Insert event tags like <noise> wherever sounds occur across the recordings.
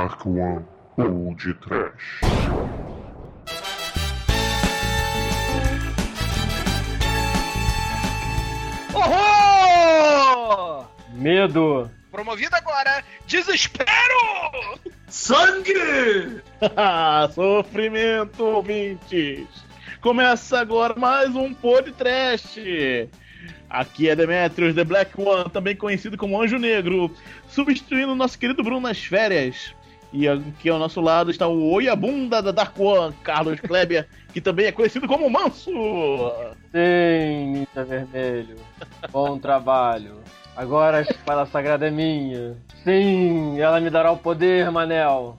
Dark One ou de Trash. Horror! Medo. Promovido agora, desespero! Sangue! <laughs> Sofrimento, ouvintes! Começa agora mais um podcast. Aqui é Demetrius, The Black One, também conhecido como Anjo Negro, substituindo o nosso querido Bruno nas férias. E aqui ao nosso lado está o Oiabunda da Dark One, Carlos Kleber, que também é conhecido como Manso. Sim, Ninja Vermelho. Bom trabalho. Agora a espada sagrada é minha. Sim, ela me dará o poder, Manel.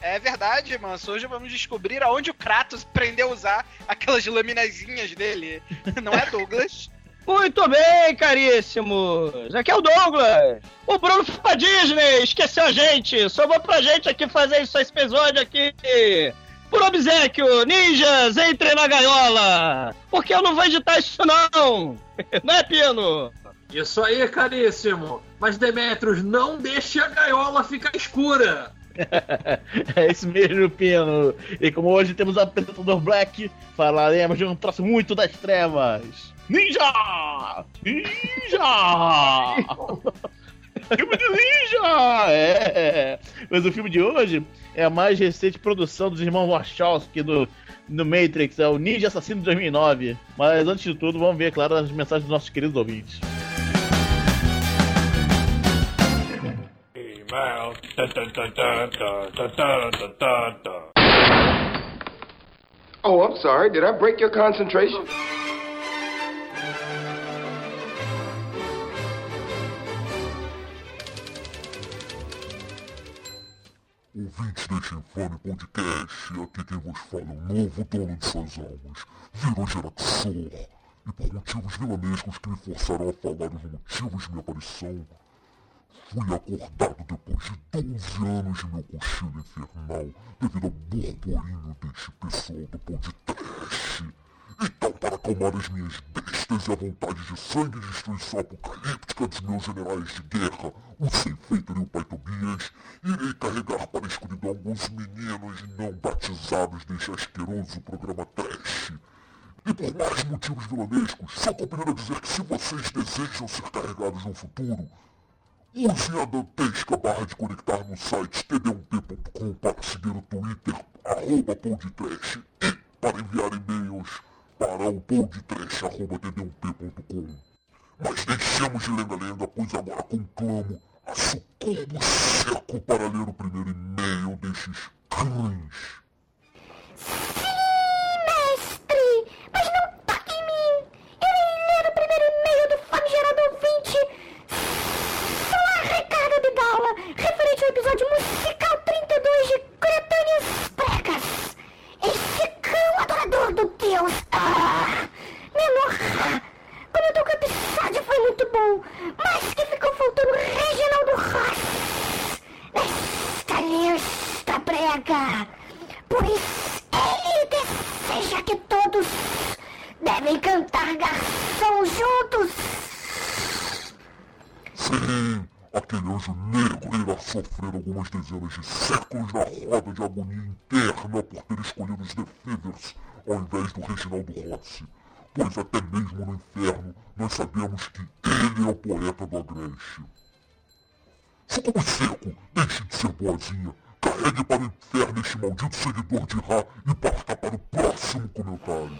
É verdade, Manso. Hoje vamos descobrir aonde o Kratos aprendeu a usar aquelas laminazinhas dele. Não é, Douglas? Muito bem, caríssimos! Aqui é o Douglas! O Bruno foi pra Disney, esqueceu a gente! Sobrou pra gente aqui fazer isso, esse episódio aqui! Por obsequio, ninjas, entrem na gaiola! Porque eu não vou editar isso não! <laughs> Não é, Pino? Isso aí, caríssimo! Mas Demetrius, não deixe a gaiola ficar escura! <laughs> é isso mesmo, Pino. E como hoje temos o apresentador Black, falaremos de um troço muito das trevas. Ninja! Ninja! <laughs> filme de ninja! É! Mas o filme de hoje é a mais recente produção dos irmãos Wachowski do, do Matrix, é o Ninja Assassino de 2009. Mas antes de tudo, vamos ver, claro, as mensagens dos nossos queridos ouvintes. Email. Oh, I'm sorry. Did I break your concentration? Ouvintes deste infame podcast, aqui quem vos fala é o novo dono de suas almas, Viro Geraxor. E por motivos vilanescos que me forçaram a falar os motivos de minha aparição, fui acordado depois de 12 anos de meu cochilo infernal devido ao burburinho deste pessoal do podcast. Então, para acalmar as minhas bestas e a vontade de sangue e destruição apocalíptica dos meus generais de guerra, o Sem Feito e o Pai Tobias, irei carregar para a escuridão alguns meninos não batizados deste asqueroso programa trash. E por mais motivos vilanescos, só compreendo dizer que se vocês desejam ser carregados no futuro, use a dantesca barra de conectar no site td1p.com para seguir o Twitter, arroba e para enviar e-mails para o podtrash.td1p.com. Mas deixemos de lenga-lenga, pois agora conclamo a sucumbo seco para ler o primeiro e-mail destes cães. mestre! Mas não toque em mim! Eu irei ler o primeiro e-mail do famigerado ouvinte Só Ricardo Abdala, referente ao episódio musical 32 de Coletâneas Pregas. Esse cão adorador do Deus! Ah! Menor! Comentou que o episódio mas que ficou faltando Reginaldo Ross nesta lista prega. Pois ele deseja que todos devem cantar garçom juntos. Sim, aquele anjo negro irá sofrer algumas dezenas de séculos na roda de agonia interna por ter escolhido os The Fevers ao invés do Reginaldo Rossi. Pois até mesmo no inferno nós sabemos que ele é o poeta do Agreste. Sucubo seco, deixe de ser boazinha. Carregue para o inferno este maldito seguidor de Ra e parta para o próximo comentário.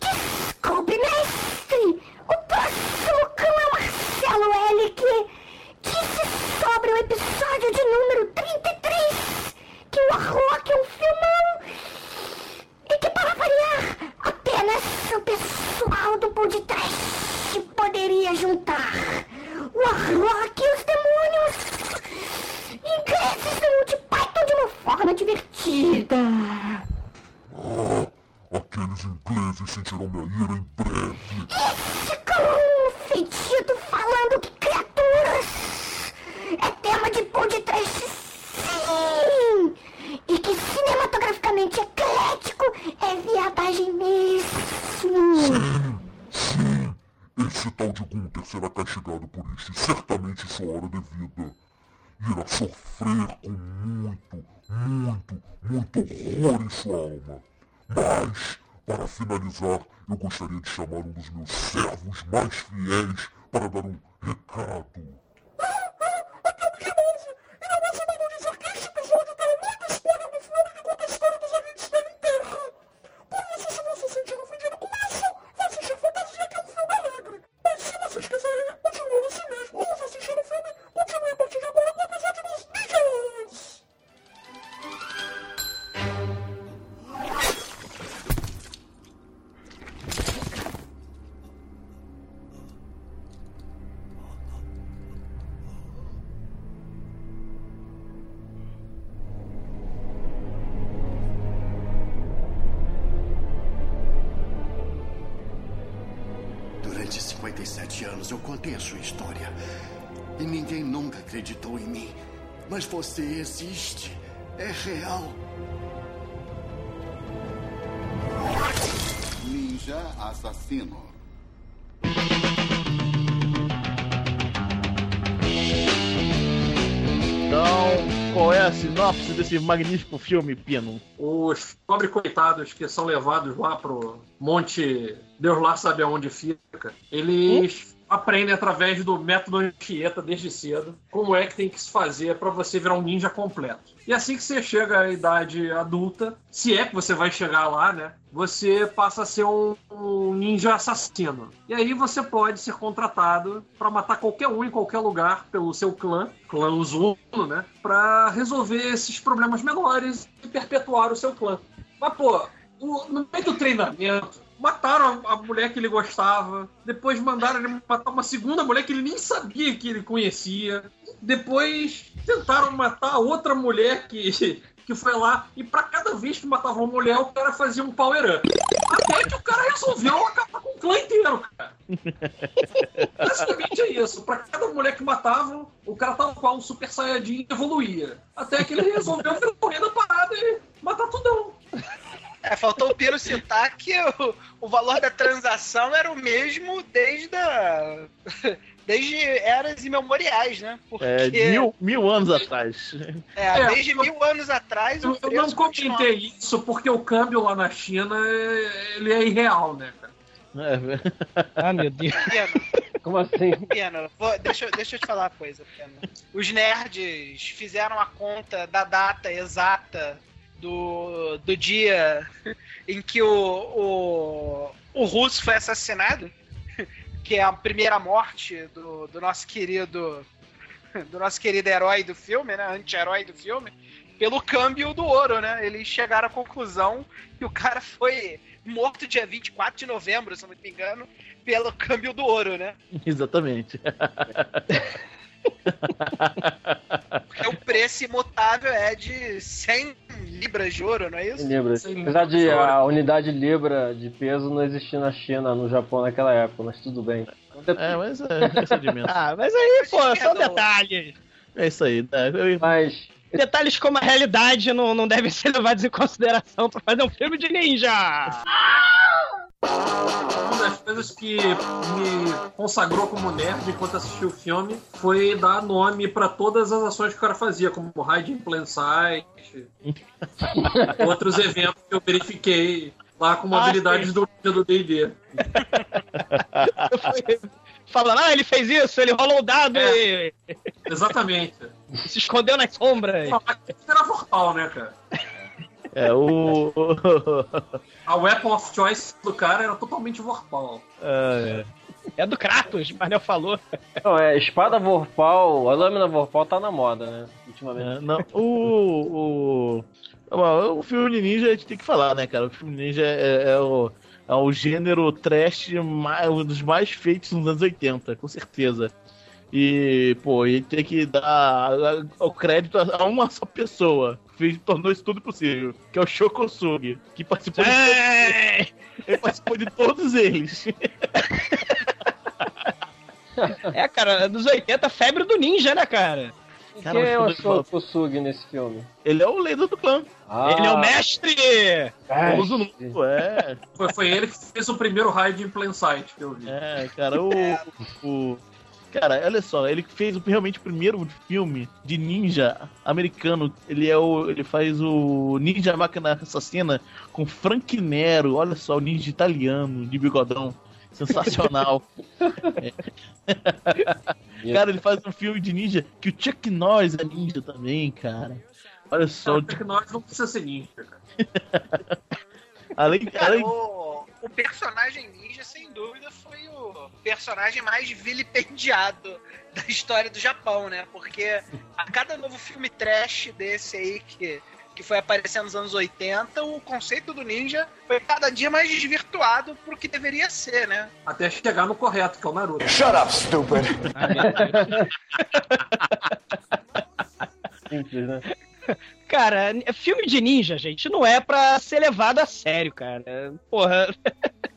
Desculpe, mestre! O próximo cão é o Marcelo L. que disse sobre o episódio de número 33 que o Arroque é um filmão e que, para variar, apenas o pessoal do podcast poderia juntar o Arroque e os demônios ingleses no Multipython de uma forma divertida. Ah, aqueles ingleses sentirão minha ira em breve. Esse cão fedido falando que criaturas é tema de podcast, sim! E que cinematograficamente eclético é viadagem mesmo. Sim, sim. Tal de isso e hora irá sofrer com muito, muito, muito horror em sua alma. Mas, para finalizar, eu gostaria de chamar um dos meus servos mais fiéis para dar um recado. Existe. É real. Ninja assassino. Então, qual é a sinopse desse magnífico filme, Pino? Os pobres coitados que são levados lá pro Monte. Deus lá sabe aonde fica. Eles aprendem através do método Anchieta desde cedo como é que tem que se fazer para você virar um ninja completo. E assim que você chega à idade adulta, se é que você vai chegar lá, né? Você passa a ser um, um ninja assassino. E aí você pode ser contratado para matar qualquer um em qualquer lugar pelo seu clã, clã Uzuno, né? Para resolver esses problemas menores e perpetuar o seu clã. Mas, pô, no meio do treinamento, mataram a, a mulher que ele gostava, depois mandaram ele matar uma segunda mulher que ele nem sabia que ele conhecia, depois tentaram matar outra mulher que, <laughs> que foi lá, e pra cada vez que matava uma mulher, o cara fazia um power-up. Até que o cara resolveu acabar com o clã inteiro, cara. <laughs> Basicamente é isso. Pra cada mulher que matava, o cara tava com um super saiyajin e evoluía. Até que ele resolveu rei da parada e matar tudão. É, faltou o Piro citar que o, o valor da transação era o mesmo desde a, <laughs> desde eras imemoriais, né? Porque É, mil, mil anos atrás. é, É, desde mil anos atrás Eu, eu não comentei isso porque o câmbio lá na China é- ele é irreal, né, cara? É, <laughs> Ah, meu Deus. Pena, Como assim? pena. Vou- deixa, eu- deixa eu te falar uma coisa, Pena. Os nerds fizeram a conta da data exata do, do dia em que o, o, o russo foi assassinado, <laughs> que é a primeira morte do, do nosso querido do nosso querido herói do filme, né, anti-herói do filme, pelo câmbio do ouro, né? Eles chegaram à conclusão que o cara foi morto dia 24 de novembro, se não me engano, pelo câmbio do ouro, né? <laughs> exatamente. <laughs> <laughs> Porque o preço imutável é de 100 libras de ouro, não é isso? Libra. Sim, Apesar de a unidade Libra de peso não existir na China, no Japão naquela época, mas tudo bem. É, mas é, esse é de menos. <laughs> Ah, mas aí, pô, são Perdão. detalhes. É isso aí. né? Eu- Mas Detalhes como a realidade não, não devem ser levados em consideração pra fazer um filme de ninja. <laughs> Uma das coisas que me consagrou como nerd enquanto assisti o filme foi dar nome pra todas as ações que o cara fazia, como Hide in Plain Sight, <laughs> outros eventos que eu verifiquei lá como Ah, habilidades do do D&D. Falando, ah, ele fez isso, ele rolou o dado e Exatamente. <laughs> se escondeu nas sombras. Falar que era Vorpal, né, cara? É, o. <laughs> A weapon of choice do cara era totalmente Vorpal. É, É do Kratos, mas não falou. não, é espada Vorpal, a lâmina Vorpal tá na moda, né? Ultimamente. é, não, o. O. O filme ninja a gente tem que falar, né, cara? O filme ninja é, é o, é o gênero trash mais, um dos mais feitos nos anos 80, com certeza. E, pô, ele tem que dar o crédito a uma só pessoa. Fez, tornou isso tudo possível. Que é o Shokosugi. Que participou de, É, <laughs> ele participou de todos eles. <laughs> é, cara, nos 80, febre do ninja, né, cara? Cara, Quem é o Shokusugi nesse filme? Ele é o líder do clã. Ah, Ele é o mestre! é. Número, é. Foi, foi ele que fez o primeiro Hide in Plain Sight que eu vi. É, cara, o. o Cara, olha só, ele fez o- realmente o primeiro filme de ninja americano. Ele é o. Ele faz o Ninja Máquina Assassina com Frank Nero. Olha só, o ninja italiano de bigodão. Sensacional. <laughs> É. <laughs> Cara, ele faz um filme de ninja que o Chuck Norris é ninja também, cara. Olha só, Só que nós não precisa ser ninja, cara. <laughs> além, Cara, além o, o personagem ninja, dúvida, foi o personagem mais vilipendiado da história do Japão, né? Porque a cada novo filme trash desse aí que, que foi aparecendo nos anos 80, o conceito do ninja foi cada dia mais desvirtuado pro que deveria ser, né? Até chegar no correto, que é o Naruto. Shut up, stupid. <laughs> Simples, né? Cara, filme de ninja, gente, não é pra ser levado a sério, cara. Porra. <laughs>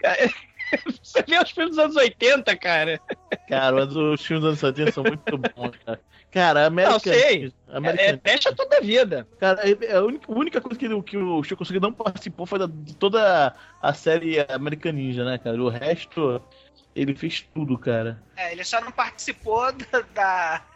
Cara, <laughs> Você vê os filmes dos anos 80, cara. Cara, mas os filmes dos anos 70 são muito bons, cara. Cara, American... Não, sei. American... É, é deixa toda a vida. Cara, é- é a única, a única coisa que, ele- que o Chico Consegui não participou foi da, de toda a série American Ninja, né, cara? O resto, ele fez tudo, cara. É, ele só não participou da, da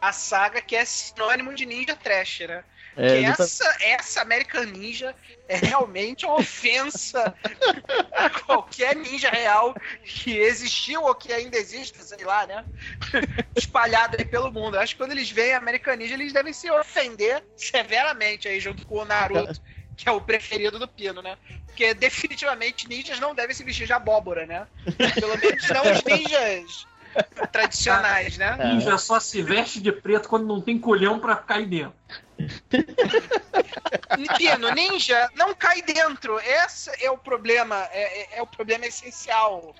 a saga que é sinônimo de ninja trash, né? É, ele tá- essa, essa American Ninja é realmente uma ofensa <laughs> a qualquer ninja real que existiu ou que ainda exista, sei lá, né? <laughs> Espalhado aí pelo mundo. Acho que quando eles veem American Ninja, eles devem se ofender severamente aí, junto com o Naruto, que é o preferido do Pino, né? Porque definitivamente ninjas não devem se vestir de abóbora, né? Pelo menos não os ninjas tradicionais, né? Ninja só se veste de preto quando não tem colhão pra cair dentro. Pino, ninja não cai dentro. Esse é o problema, é, é- é o problema essencial.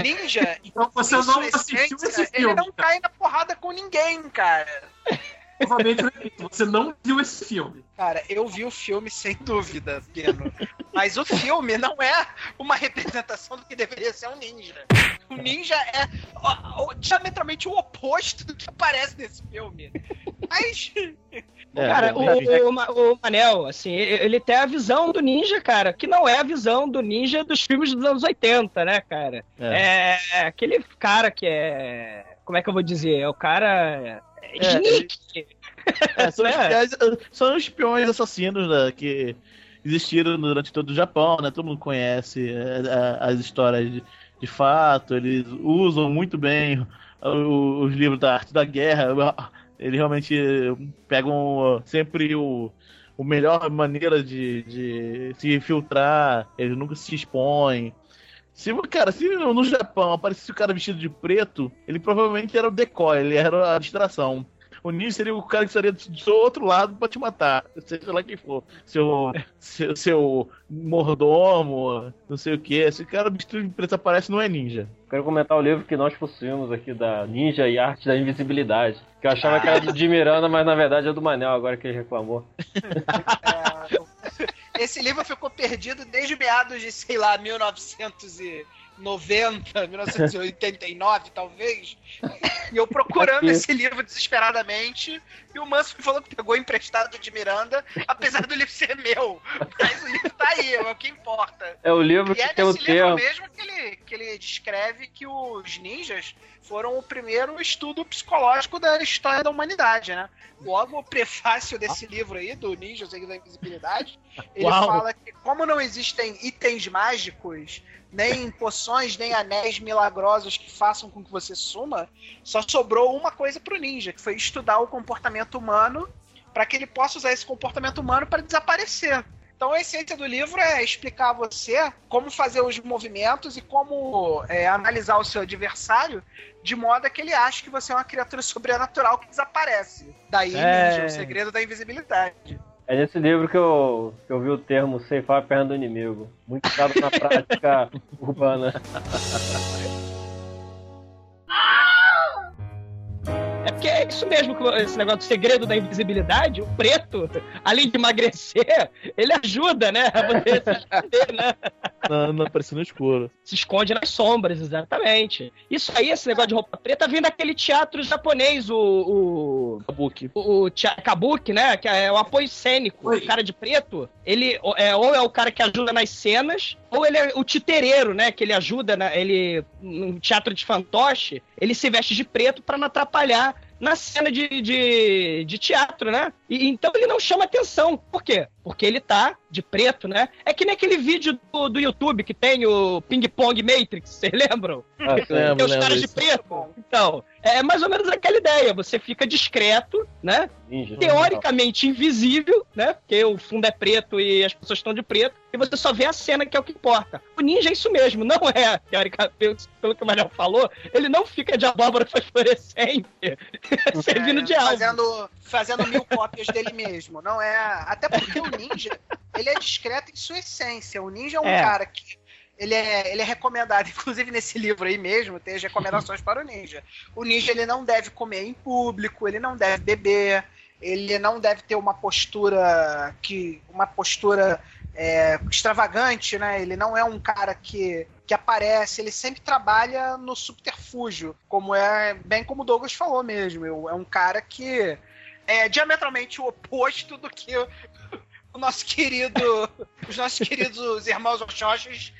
Ninja, Então você não assistiu essência, esse ele filme. não cai na porrada com ninguém, cara. Novamente, você não viu esse filme. Cara, eu vi o filme sem dúvida, Pino. Mas o filme não é uma representação do que deveria ser um ninja. O ninja é ó, ó, diametralmente o oposto do que aparece nesse filme. Mas. <laughs> É, cara, o, o, o Manel, assim, ele ele tem a visão do ninja, cara, que não é a visão do ninja dos filmes dos anos 80, né, cara? É. É, é aquele cara que é. Como é que eu vou dizer? É o cara. É, É, sneak. É, são, <laughs> É. espiões, são espiões assassinos né, que existiram durante todo o Japão, né? Todo mundo conhece é, as histórias de, de fato, eles usam muito bem os livros da arte da guerra. <laughs> Eles realmente pegam sempre o, o melhor maneira de, de se infiltrar, eles nunca se expõem. Se, cara, se no Japão aparecesse o cara vestido de preto, ele provavelmente era o decoy, ele era a distração. O ninja seria o cara que estaria do seu outro lado pra te matar, seja lá quem for. Seu, seu, seu mordomo, não sei o que. Se o cara vestido de preto aparece, não é ninja. Quero comentar o livro que nós possuímos aqui da Ninja e Arte da Invisibilidade. Que eu achava que era do Jim Miranda, mas na verdade é do Manel, agora que ele reclamou. <laughs> É, esse livro ficou perdido desde meados de, sei lá, 1990, 1989, <laughs> talvez. E eu procurando esse livro desesperadamente. E o Manso me falou que pegou emprestado de Miranda, apesar do livro ser meu. Mas o livro tá aí, é o que importa. É o livro E que é tem o livro mesmo que ele, que ele descreve que os ninjas foram o primeiro estudo psicológico da história da humanidade, né? Logo, o prefácio desse livro aí, do Ninjas e da Invisibilidade, <laughs> ele Uau. fala que como não existem itens mágicos, nem poções, nem anéis milagrosos que façam com que você suma, só sobrou uma coisa pro ninja, que foi estudar o comportamento humano para que ele possa usar esse comportamento humano para desaparecer. Então a essência do livro é explicar a você como fazer os movimentos e como é, analisar o seu adversário de modo a que ele ache que você é uma criatura sobrenatural que desaparece. Daí, É. o segredo da invisibilidade. É nesse livro que eu, que eu vi o termo ceifar a perna do inimigo. Muito usado na prática <laughs> urbana. <laughs> isso mesmo, esse negócio do segredo da invisibilidade, o preto, além de emagrecer, ele ajuda, né? A poder se esconder, né? Não, não apareceu no escuro. Se esconde nas sombras, exatamente. Isso aí, esse negócio de roupa preta, vem daquele teatro japonês, o. o Kabuki. o, o Kabuki, né? Que é o apoio cênico. Oi. O cara de preto, ele ou é, ou é o cara que ajuda nas cenas, ou ele é o titereiro, né? Que ele ajuda, na, ele no teatro de fantoche, ele se veste de preto pra não atrapalhar na cena de, de, de teatro, né? E, então ele não chama atenção. Por quê? Porque ele tá de preto, né? É que nem aquele vídeo do, do YouTube que tem o Ping Pong Matrix, <laughs> vocês lembram? Ah. Lembro, Tem os lembro caras de preto. Então, é mais ou menos aquela ideia. Você fica discreto, né? Ninja. teoricamente invisível, né? Porque o fundo é preto e as pessoas estão de preto, e você só vê a cena que é o que importa. O ninja é isso mesmo, não é, teoricamente, pelo, que o Manel falou, ele não fica de abóbora <laughs> fosforescente <laughs> servindo de algo. fazendo, fazendo mil cópias dele mesmo. Não é. Até porque o ninja, ele é discreto em sua essência. O ninja é um É. cara que. Ele é, ele é recomendado, <laughs> inclusive nesse livro aí mesmo, tem as recomendações para o ninja. O ninja ele não deve comer em público, ele não deve beber, ele não deve ter uma postura que. uma postura é, extravagante, né? Ele não é um cara que, que aparece, ele sempre trabalha no subterfúgio, como é bem como o Douglas falou mesmo. É um cara que é diametralmente o oposto do que o, nosso querido, os nossos queridos irmãos mostram aí.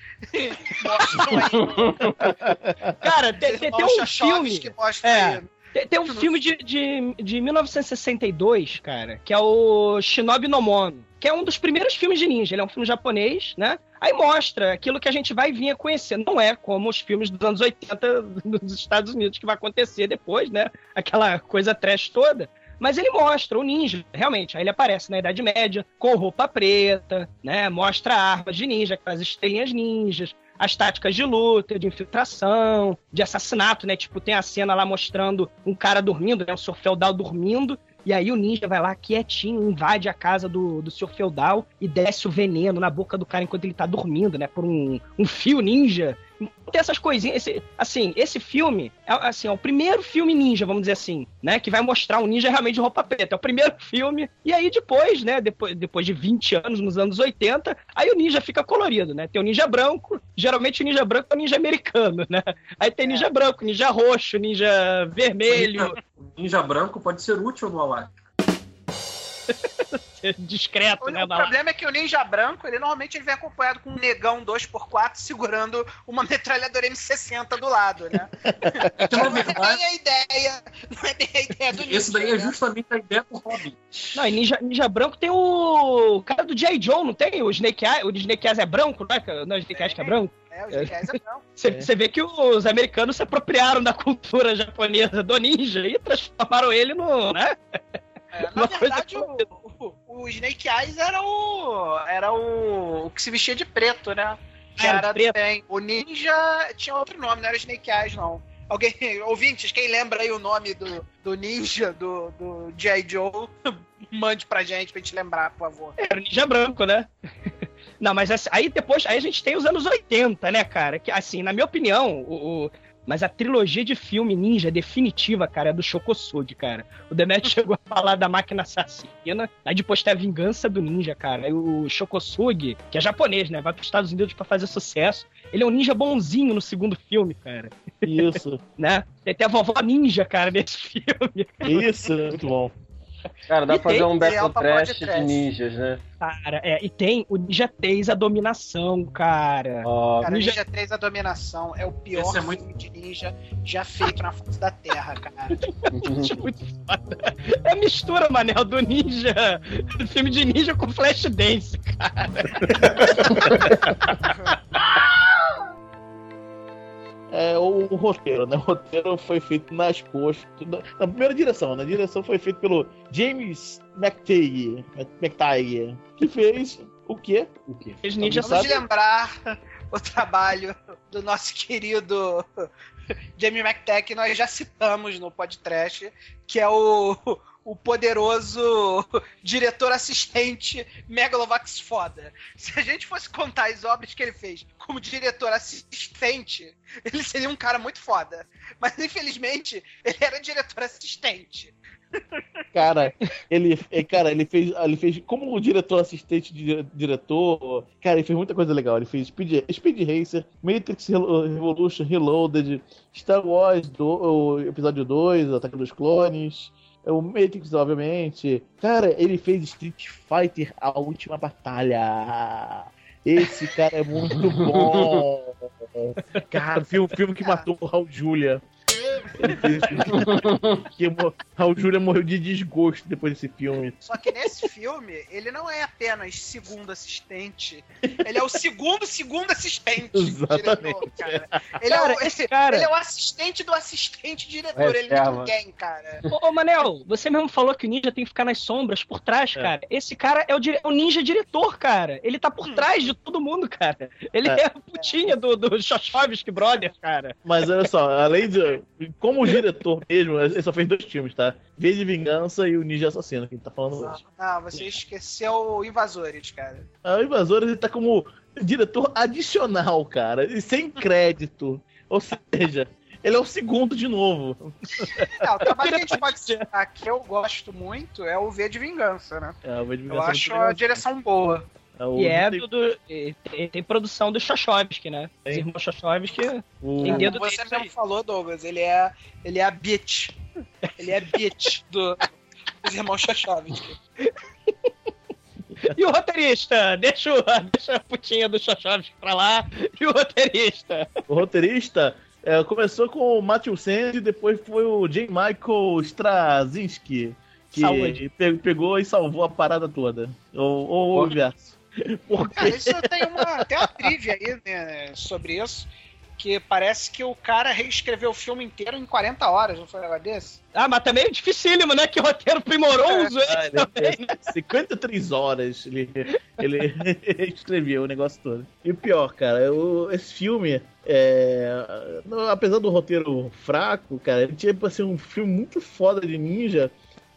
Cara, tem, Os tem- tem um filme. que mostram É. aí. Tem, tem um filme de, de, de 1962, cara, que é o Shinobi no Mono, que é um dos primeiros filmes de ninja. Ele é um filme japonês, né? Aí mostra aquilo que a gente vai vir a conhecer. Não é como os filmes dos anos 80 dos Estados Unidos que vai acontecer depois, né? Aquela coisa trash toda. Mas ele mostra o ninja, realmente. Aí ele aparece na Idade Média, com roupa preta, né? Mostra armas de ninja, aquelas estrelinhas ninjas, as táticas de luta, de infiltração, de assassinato, né? Tipo, tem a cena lá mostrando um cara dormindo, né? O senhor feudal dormindo. E aí o ninja vai lá quietinho, invade a casa do, do senhor feudal e desce o veneno na boca do cara enquanto ele tá dormindo, né? Por um, um fio ninja. Tem essas coisinhas. esse- assim, esse filme é, assim, é o primeiro filme ninja, vamos dizer assim, né? Que vai mostrar um ninja realmente de roupa preta. É o primeiro <laughs> filme. E aí depois, né? Depois, depois de 20 anos, nos anos 80, aí o ninja fica colorido, né? Tem o ninja branco. Geralmente o ninja branco é o ninja americano, né? Aí tem ninja branco, ninja roxo, ninja vermelho. Ninja branco pode ser útil no Alasca. <laughs> discreto, O, né? o problema é que o ninja branco, ele normalmente ele vem acompanhado com um negão 2x4 segurando uma metralhadora M60 do lado, né? Que, <laughs> na Não é bem a ideia. Não é bem a ideia do ninja. esse daí é né? justamente a ideia do Robin. Não, e ninja, ninja branco tem o cara do J. Joe, não tem? O Snake Eyes, o Snake Eyes é branco, não é? Não, o Snake Eyes que é branco. É, os Jedi é branco. <laughs> Você É. você vê que os americanos se apropriaram da cultura japonesa do ninja e transformaram ele no, né? É, na coisa verdade, o, o, o Snake Eyes era o. Era o, o que se vestia de preto, né? Que Era era, de preto. também. O ninja tinha outro nome, não era Snake Eyes, não. Alguém, <laughs> ouvintes, quem lembra aí o nome do, do ninja, do, do G.I. Joe, <laughs> mande pra gente, pra gente lembrar, por favor. Era o ninja branco, né? <laughs> Não, mas assim, aí depois, aí a gente tem os anos 80, né, cara? Que assim, na minha opinião, o, o- mas a trilogia de filme ninja definitiva, cara, é do Shokosugi, cara. O Demet <laughs> chegou a falar da máquina assassina, aí depois tem a vingança do ninja, cara. Aí o Shokosugi, que é japonês, né, vai pros Estados Unidos pra fazer sucesso. Ele é um ninja bonzinho no segundo filme, cara, Isso, <laughs> né? Tem até a vovó ninja, cara, nesse filme. isso, muito bom. Cara, dá E pra fazer um Battle pra Trash de ninjas, né? Cara, é, e tem o Ninja 3, a dominação, cara. Ó, Cara, Ninja- Ninja 3 A Dominação é o pior Esse é muito- filme de ninja já feito na face da Terra, cara. <laughs> Muito foda. É mistura, Manel, do ninja. Do filme de ninja com flash dance, cara. <laughs> É o, o roteiro, né? O roteiro foi feito nas costas. Na, na primeira direção, né? A direção foi feita pelo James McTagg, McTagg que fez o quê? o quê? Vamos sabe? lembrar o trabalho do nosso querido Jamie McTech, que nós já citamos no podcast, que é o, o poderoso <laughs> diretor assistente Megalovax foda. Se a gente fosse contar as obras que ele fez como diretor assistente, ele seria um cara muito foda. Mas infelizmente, ele era diretor assistente. Cara, ele, é, cara, ele fez, ele fez como diretor assistente de diretor, cara, ele fez muita coisa legal. Ele fez Speed, Speed Racer, Matrix Revolution Reloaded, Star Wars do, o episódio 2, Ataque dos Clones, o Matrix, obviamente. Cara, ele fez Street Fighter A Última Batalha. Esse cara é muito <laughs> bom. Cara, filme, filme que matou o Raul Julia. Que Raul Júlia morreu de desgosto depois desse filme. Só que nesse filme, ele não é apenas segundo assistente, ele é o segundo segundo assistente. Exatamente. Diretor, cara. Ele, Cara, é o, esse cara- ele é o assistente do assistente diretor, ele não é ninguém, cara. Ô, Manel, você mesmo falou que o ninja tem que ficar nas sombras, por trás, É. cara. Esse cara é o, dire- é o ninja diretor, cara. Ele tá por trás de todo mundo, cara. Ele é, É. a putinha do, do Brothers, cara. Mas olha só, além de. Como diretor mesmo, ele só fez dois filmes, tá? V de Vingança e o Ninja Assassino, que a gente tá falando hoje. Ah, você esqueceu Invasores, cara. Ah, O Invasor ele tá como diretor adicional, cara, e sem crédito. Ou seja, ele é o segundo de novo. O trabalho que a gente pode citar que eu gosto muito é o V de Vingança, né? É, o V de Eu Vingança acho é muito a direção boa. Legal. E é do, do- e tem, tem produção do Shoshovsky, né? Os Tem. irmãos Shoshovsky. o- Tem dedo Como você mesmo aí. falou, Douglas, ele é, ele é a bitch. Ele é a bitch do, dos irmãos Chachovsky. E o roteirista? Deixa, o, deixa a putinha do Shoshovsky pra lá. E o roteirista? o roteirista é, começou com o Matthew Sandy, depois foi o J. Michael Straczynski, que Saúde. pe- pegou e salvou a parada toda. Ou, ou o inverso. <laughs> Porque Cara, isso tem uma, tem uma trivia aí né, sobre isso. Que parece que o cara reescreveu o filme inteiro em 40 horas, não foi um negócio desse? Ah, mas também é dificílimo, né? Que roteiro primoroso Ah, esse ele também. fez 53 horas ele, ele <laughs> escreveu o negócio todo. E o pior, cara, o- esse filme, é, não, apesar do roteiro fraco, cara, ele tinha pra ser um filme muito foda de ninja.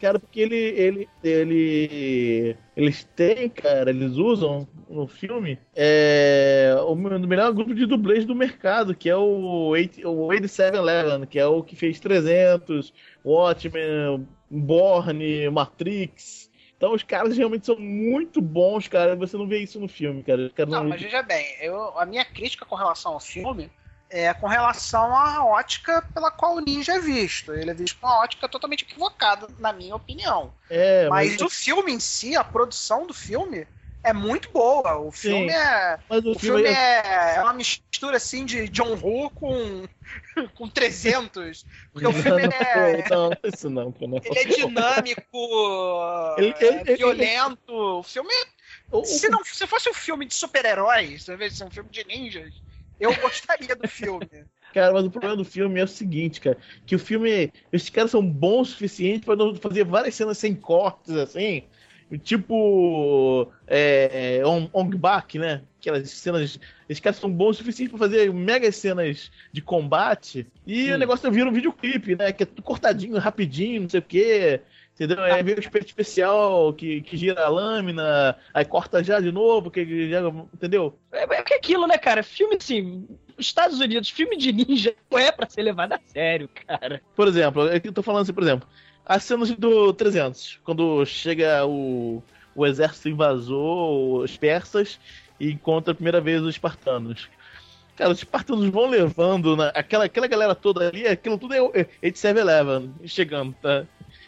Cara, porque ele, ele, ele, eles têm, cara, eles usam no filme é, o me- o melhor grupo de dublês do mercado, que é o, 8 o 8711, que é o que fez 300, Watchmen, Borne, Matrix. Então os caras realmente são muito bons, cara. Você não vê isso no filme, cara. Não, não- mas veja bem, eu, a minha crítica com relação ao filme é com relação à ótica pela qual o ninja é visto. Ele é visto com uma ótica totalmente equivocada, na minha opinião. é, Mas o filme em si, a produção do filme, é muito boa. O filme é. mas o, O filme é, é uma mistura assim de John Woo com, <laughs> com 300. Porque o filme é. Não, isso não, não. Ele é dinâmico, <laughs> Ele- é ele- ele- violento. O filme. O- Se, não, se fosse um filme de super-heróis, ser um filme de ninjas, eu gostaria do filme. <laughs> Cara, mas o problema do filme é o seguinte, cara, que o filme, esses caras são bons o suficiente pra não fazer várias cenas sem cortes, assim, tipo é, é, Ong Ong Bak, né? Aquelas cenas, esses caras são bons o suficiente pra fazer mega cenas de combate e o negócio vira um videoclipe, né? Que é tudo cortadinho, rapidinho, não sei o quê. Entendeu? Aí vem o efeito especial que, que gira a lâmina, aí corta já de novo, que já, entendeu? É, é que é aquilo, né, cara? Filme assim. Estados Unidos, filme de ninja não é pra ser levado a sério, cara. Por exemplo, é eu tô falando assim, por exemplo, as cenas do 300, quando chega o, o exército invasor, os persas, e encontra a primeira vez os espartanos. Cara, os espartanos vão levando, aquela, aquela galera toda ali, aquilo tudo é o 8711 chegando, tá?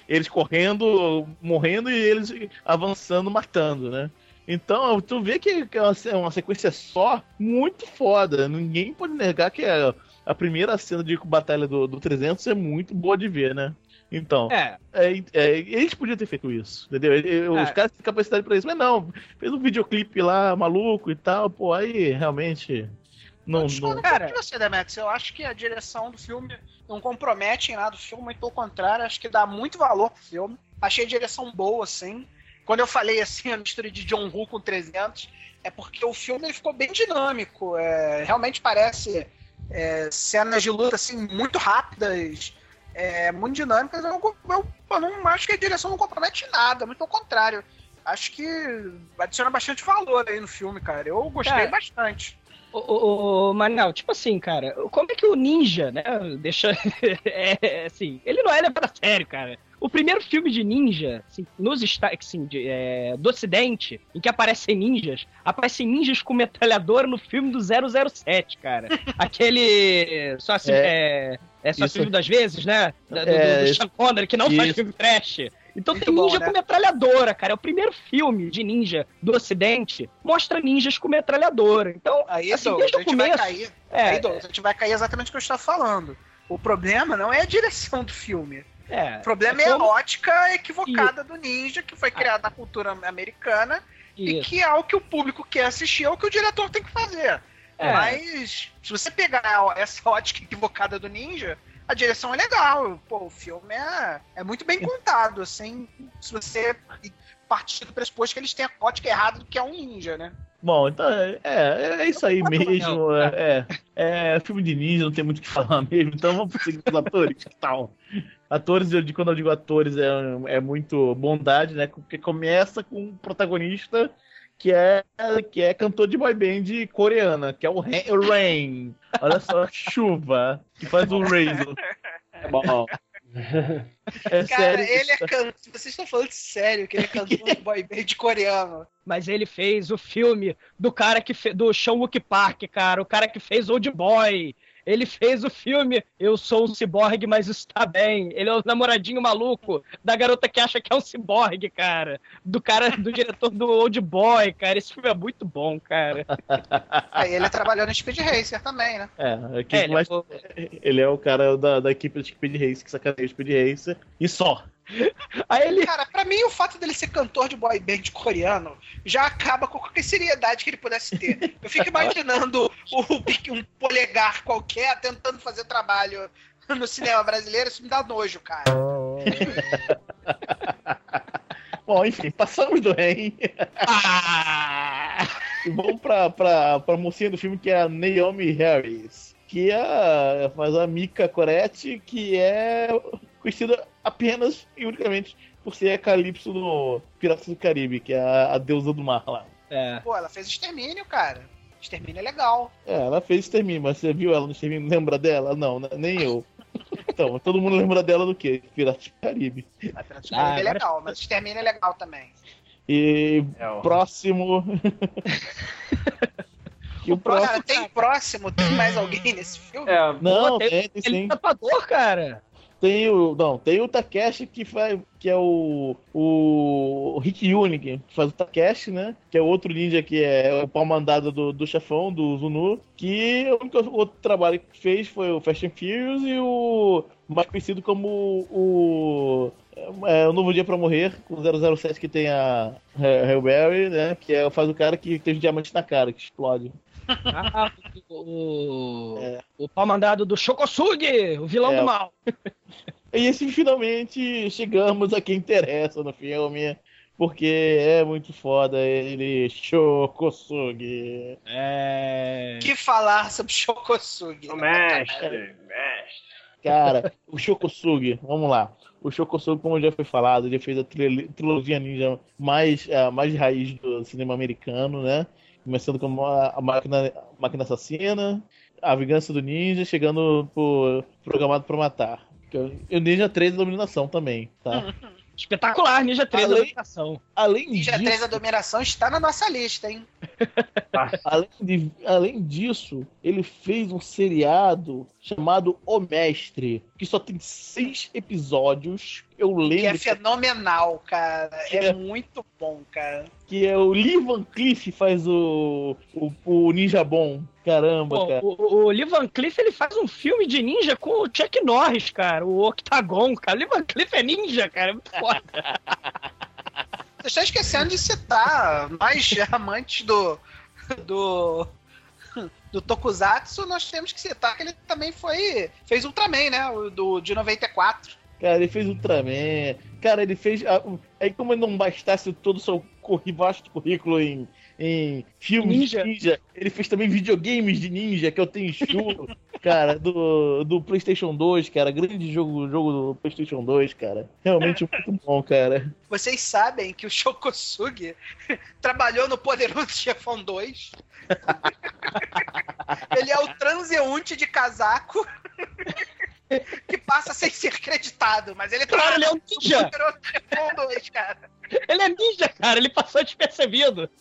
Eles correndo, morrendo e eles avançando, matando, né? Então, tu vê que é uma, uma sequência só muito foda. Ninguém pode negar que a, a primeira cena de batalha do, do 300 é muito boa de ver, né? Então, É, é, é, eles podiam ter feito isso, entendeu? Os É. caras têm capacidade pra isso, mas não, fez um videoclipe lá maluco e tal, pô, aí realmente não. Não... Cara. de você, Demetrius. Eu acho que a direção do filme não compromete em nada o filme, muito pelo contrário, acho que dá muito valor pro filme. Achei a direção boa, assim. Quando eu falei assim, a mistura de John Woo com 300, é porque o filme ele ficou bem dinâmico. é, realmente parece é, cenas de luta assim, muito rápidas, é, muito dinâmicas. Eu, eu Pô, não acho que a direção não compromete nada, muito ao contrário. Acho que adiciona bastante valor aí no filme, cara. Eu gostei Cara, bastante. Ô, ô, ô, Manel, tipo assim, cara, como é que o ninja, né, deixa... <laughs> é, assim, ele não é levado a sério, cara. O primeiro filme de ninja, assim, nos assim, de, é, do ocidente, em que aparecem ninjas, aparecem ninjas com metralhadora no filme do 007, cara. <laughs> Aquele... Só assim, é... É, só Isso. filme das vezes, né? Do, É, do Sean Connery, que não faz isso. filme trash. Então Muito tem bom, ninja né? com metralhadora, cara. É o primeiro filme de ninja do ocidente mostra ninjas com metralhadora. Então, Aí, assim, Douglas, desde o gente vai começo... cair. É, aí, Douglas, a gente vai cair exatamente o que eu estava falando. O problema não é a direção do filme. é, O problema é é, a como- ótica equivocada do ninja, que foi criada na cultura americana, e Isso. que é o que o público quer assistir, é o que o diretor tem que fazer. É. Mas, se você pegar essa ótica equivocada do ninja, a direção é legal. Pô, o filme é, é muito bem contado, assim, se você partir do pressuposto que eles têm a ótica errada do que é um ninja, né? Bom, então é, é, é isso aí mesmo. É, é, é filme de ninja, não tem muito o que falar mesmo. Então vamos prosseguir com os atores. Que tal? Atores, eu, digo- quando eu digo atores, é, é muito bondade, né? Porque começa com um protagonista que é, que é cantor de boy band coreana, que é o Rain. Olha só, <laughs> chuva, que faz o Razor. É bom. <laughs> É Cara, sério. ele é cantor. Vocês estão falando sério que ele é cantor de boy band coreano. Mas ele fez o filme do cara que fez. do Sean Wook Park, cara. O cara que fez Old Boy. Ele fez o filme Eu Sou um Ciborgue, mas está bem. Ele é o namoradinho maluco da garota que acha que é um ciborgue, cara. Do cara, do diretor do Old Boy, cara. Esse filme é muito bom, cara. Aí <laughs> ele trabalhou no Speed Racer também, né? É, É, ele, mais- é o- ele é o cara da, da equipe de Speed Race que sacaneia o Speed Racer. E só. <laughs> Aí ele. Cara, pra mim o fato dele ser cantor de boy band coreano já acaba com qualquer seriedade que ele pudesse ter. Eu fico imaginando o, um polegar qualquer tentando fazer trabalho no cinema brasileiro, isso me dá nojo, cara. <laughs> Bom, enfim, passamos do Ren. Ah! E vamos pra, pra, pra mocinha do filme que é a Naomi Harris. Que é a, faz a Mika Coretti, que é conhecida apenas e unicamente por ser a Calypso no Piratas do Caribe, que é a, a deusa do mar lá. É. Pô, ela fez Extermínio, cara. Extermínio é legal. É, ela fez Extermínio, mas você viu ela no Extermínio? Lembra dela? Não, né? nem eu. <laughs> Então, todo mundo lembra dela do quê? Piratas do Caribe. A Piratas do Ah, Caribe é agora- legal, mas Extermínio é legal também. E É, próximo. <laughs> e o próximo. Cara, tem próximo, tem mais alguém nesse filme? É, Não, Pô, tem- tem, tem Ele é sim. tatuador, cara. Tem o. Não, tem o Takeshi que faz. Que é o. O Rick Unique, que faz o Takeshi, né? Que é outro ninja que é o pau mandado do, do chefão, do Zunu. Que o único outro trabalho que fez foi o Fast and Furious e o. Mais conhecido como o. É, o Novo Dia pra Morrer, com 007 que tem a Hellberry, né? Que é, faz o cara que tem um diamante na cara, que explode. Ah, o, É. o pau mandado do Shokosugi, o vilão É. do mal. E assim, finalmente chegamos a quem interessa no filme, porque é muito foda ele, Shokosugi. É. que falar sobre Shokosugi? o mestre, mestre. Cara, o Shokosugi, vamos lá. O Shokosugi, como já foi falado, ele fez a tril- trilogia ninja mais, a mais raiz do cinema americano, né? Começando com a, a máquina, máquina Assassina, A Vingança do Ninja, chegando pro Programado pra Matar. E o Ninja 3 da Dominação também, tá? <laughs> Espetacular, Ninja 3 da Além- dominação. Além Ninja disso, 3 a dominação está na nossa lista, hein? <laughs> Além, de- além disso, ele fez um seriado chamado O Mestre, que só tem seis episódios. Eu Que é lembro que, fenomenal, cara. É É. muito bom, cara. que é o Lee Van Cleef faz o, o, o Ninja Bom. Caramba, Pô, cara. o, o Lee Van Cleef ele faz um filme de ninja com o Chuck Norris, cara, o Octagon, cara. O Lee Van Cleef é ninja, cara, é muito foda. <laughs> Está esquecendo de citar nós <laughs> amantes do. do. do Tokusatsu, nós temos que citar que ele também foi. fez Ultraman, né? O do, de 94. Cara, ele fez Ultraman. Cara, ele fez. Aí, como não bastasse todo o seu vasto currículo em, em filmes Ninja. de ninja, ele fez também videogames de ninja, que eu tenho Shu. <laughs> Cara, do, do PlayStation 2, cara. Grande jogo, jogo do PlayStation 2, cara. Realmente muito bom, cara. Vocês sabem que o Shokosugi <laughs> trabalhou no Poderoso Chefão 2. <laughs> Ele é o transeunte de casaco <laughs> que passa sem ser creditado, mas ele Claro, ele é um ninja. <laughs> 2, cara. Ele é ninja, cara. Ele passou despercebido. <laughs>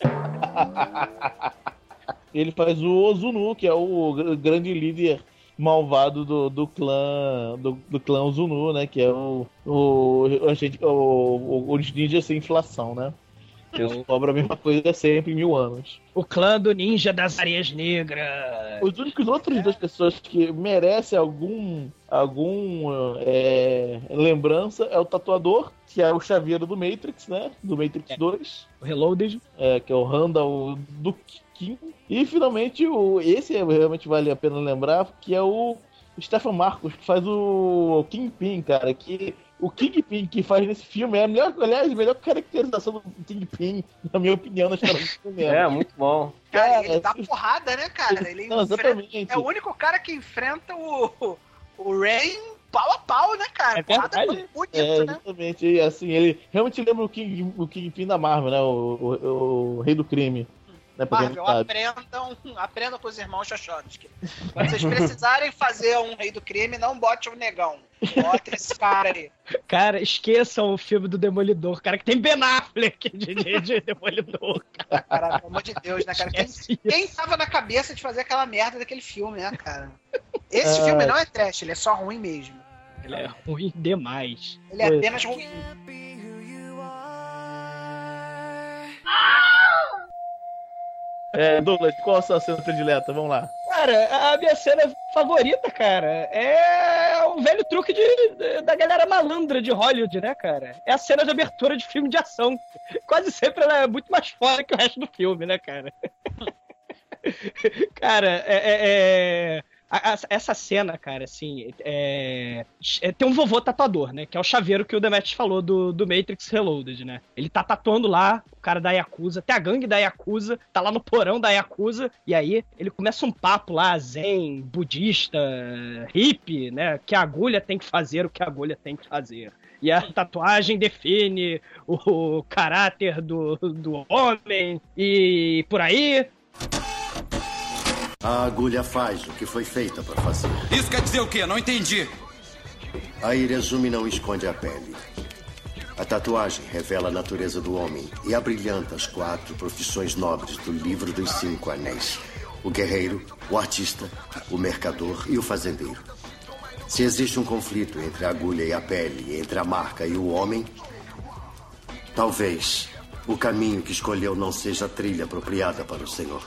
Ele faz o Ozunu, que é o gr- grande líder malvado do, do clã do, do clã Ozunu, né? Que é o o, a gente, o, o, os ninjas sem inflação, né? Que É o- cobra a mesma coisa sempre em mil anos. O clã do ninja das areias negras. Os únicos outros duas pessoas que merecem algum algum é, lembrança é o tatuador, que é o chaveiro do Matrix, né? Do Matrix 2. O Reloaded. é, que é o Randall do Kim. E finalmente, o, esse realmente vale a pena lembrar, que é o Stefan Marcos, que faz o Kingpin, cara. Que o Kingpin que faz nesse filme é a melhor, aliás, a melhor caracterização do Kingpin, na minha opinião, na história do <laughs> filme. É, muito bom. Cara, ele dá porrada, né, cara? Ele <laughs> Não, enfrenta- é o único cara que enfrenta o, o Rain pau a pau, né, cara? É Porrada verdade. bonito, É, né? exatamente. E, assim, ele realmente lembra o, King, o Kingpin da Marvel, né? O, o, o rei do crime. Né, não Marvel, aprendam, aprendam com os irmãos Xoxotsky. Quando vocês precisarem fazer um rei do crime, não bote um negão. Bota esse cara aí. Cara, esqueçam o filme do Demolidor, cara, que tem Ben Affleck <laughs> de, de- de Demolidor. Cara, pelo amor de Deus, né, cara? Quem, quem tava na cabeça de fazer aquela merda daquele filme, né, cara? Esse Ah. filme não é trash, ele é só ruim mesmo. Ele é ruim demais. Ele é apenas ruim. É, Douglas, qual a sua cena predileta? Vamos lá. Cara, a minha cena favorita, cara, é o velho truque de, da galera malandra de Hollywood, né, cara? É a cena de abertura de filme de ação. Quase sempre ela é muito mais foda que o resto do filme, né, cara? <laughs> cara, é. é- é- a- a- essa cena, cara, assim, é, é- tem um vovô tatuador, né? Que é o chaveiro que o Demetrius falou do, do Matrix Reloaded, né? Ele tá tatuando lá, o cara da Yakuza, até a gangue da Yakuza, tá lá no porão da Yakuza, e aí ele começa um papo lá, zen, budista, hippie, né? Que a agulha tem que fazer o que a agulha tem que fazer. E a tatuagem define o, caráter do, do homem, e por aí. A agulha faz o que foi feita para fazer. Isso quer dizer o quê? Não entendi. A Irezumi não esconde a pele. A tatuagem revela a natureza do homem e abrilhanta as quatro profissões nobres do livro dos cinco anéis: o guerreiro, o artista, o mercador e o fazendeiro. Se existe um conflito entre a agulha e a pele, entre a marca e o homem, talvez o caminho que escolheu não seja a trilha apropriada para o Senhor.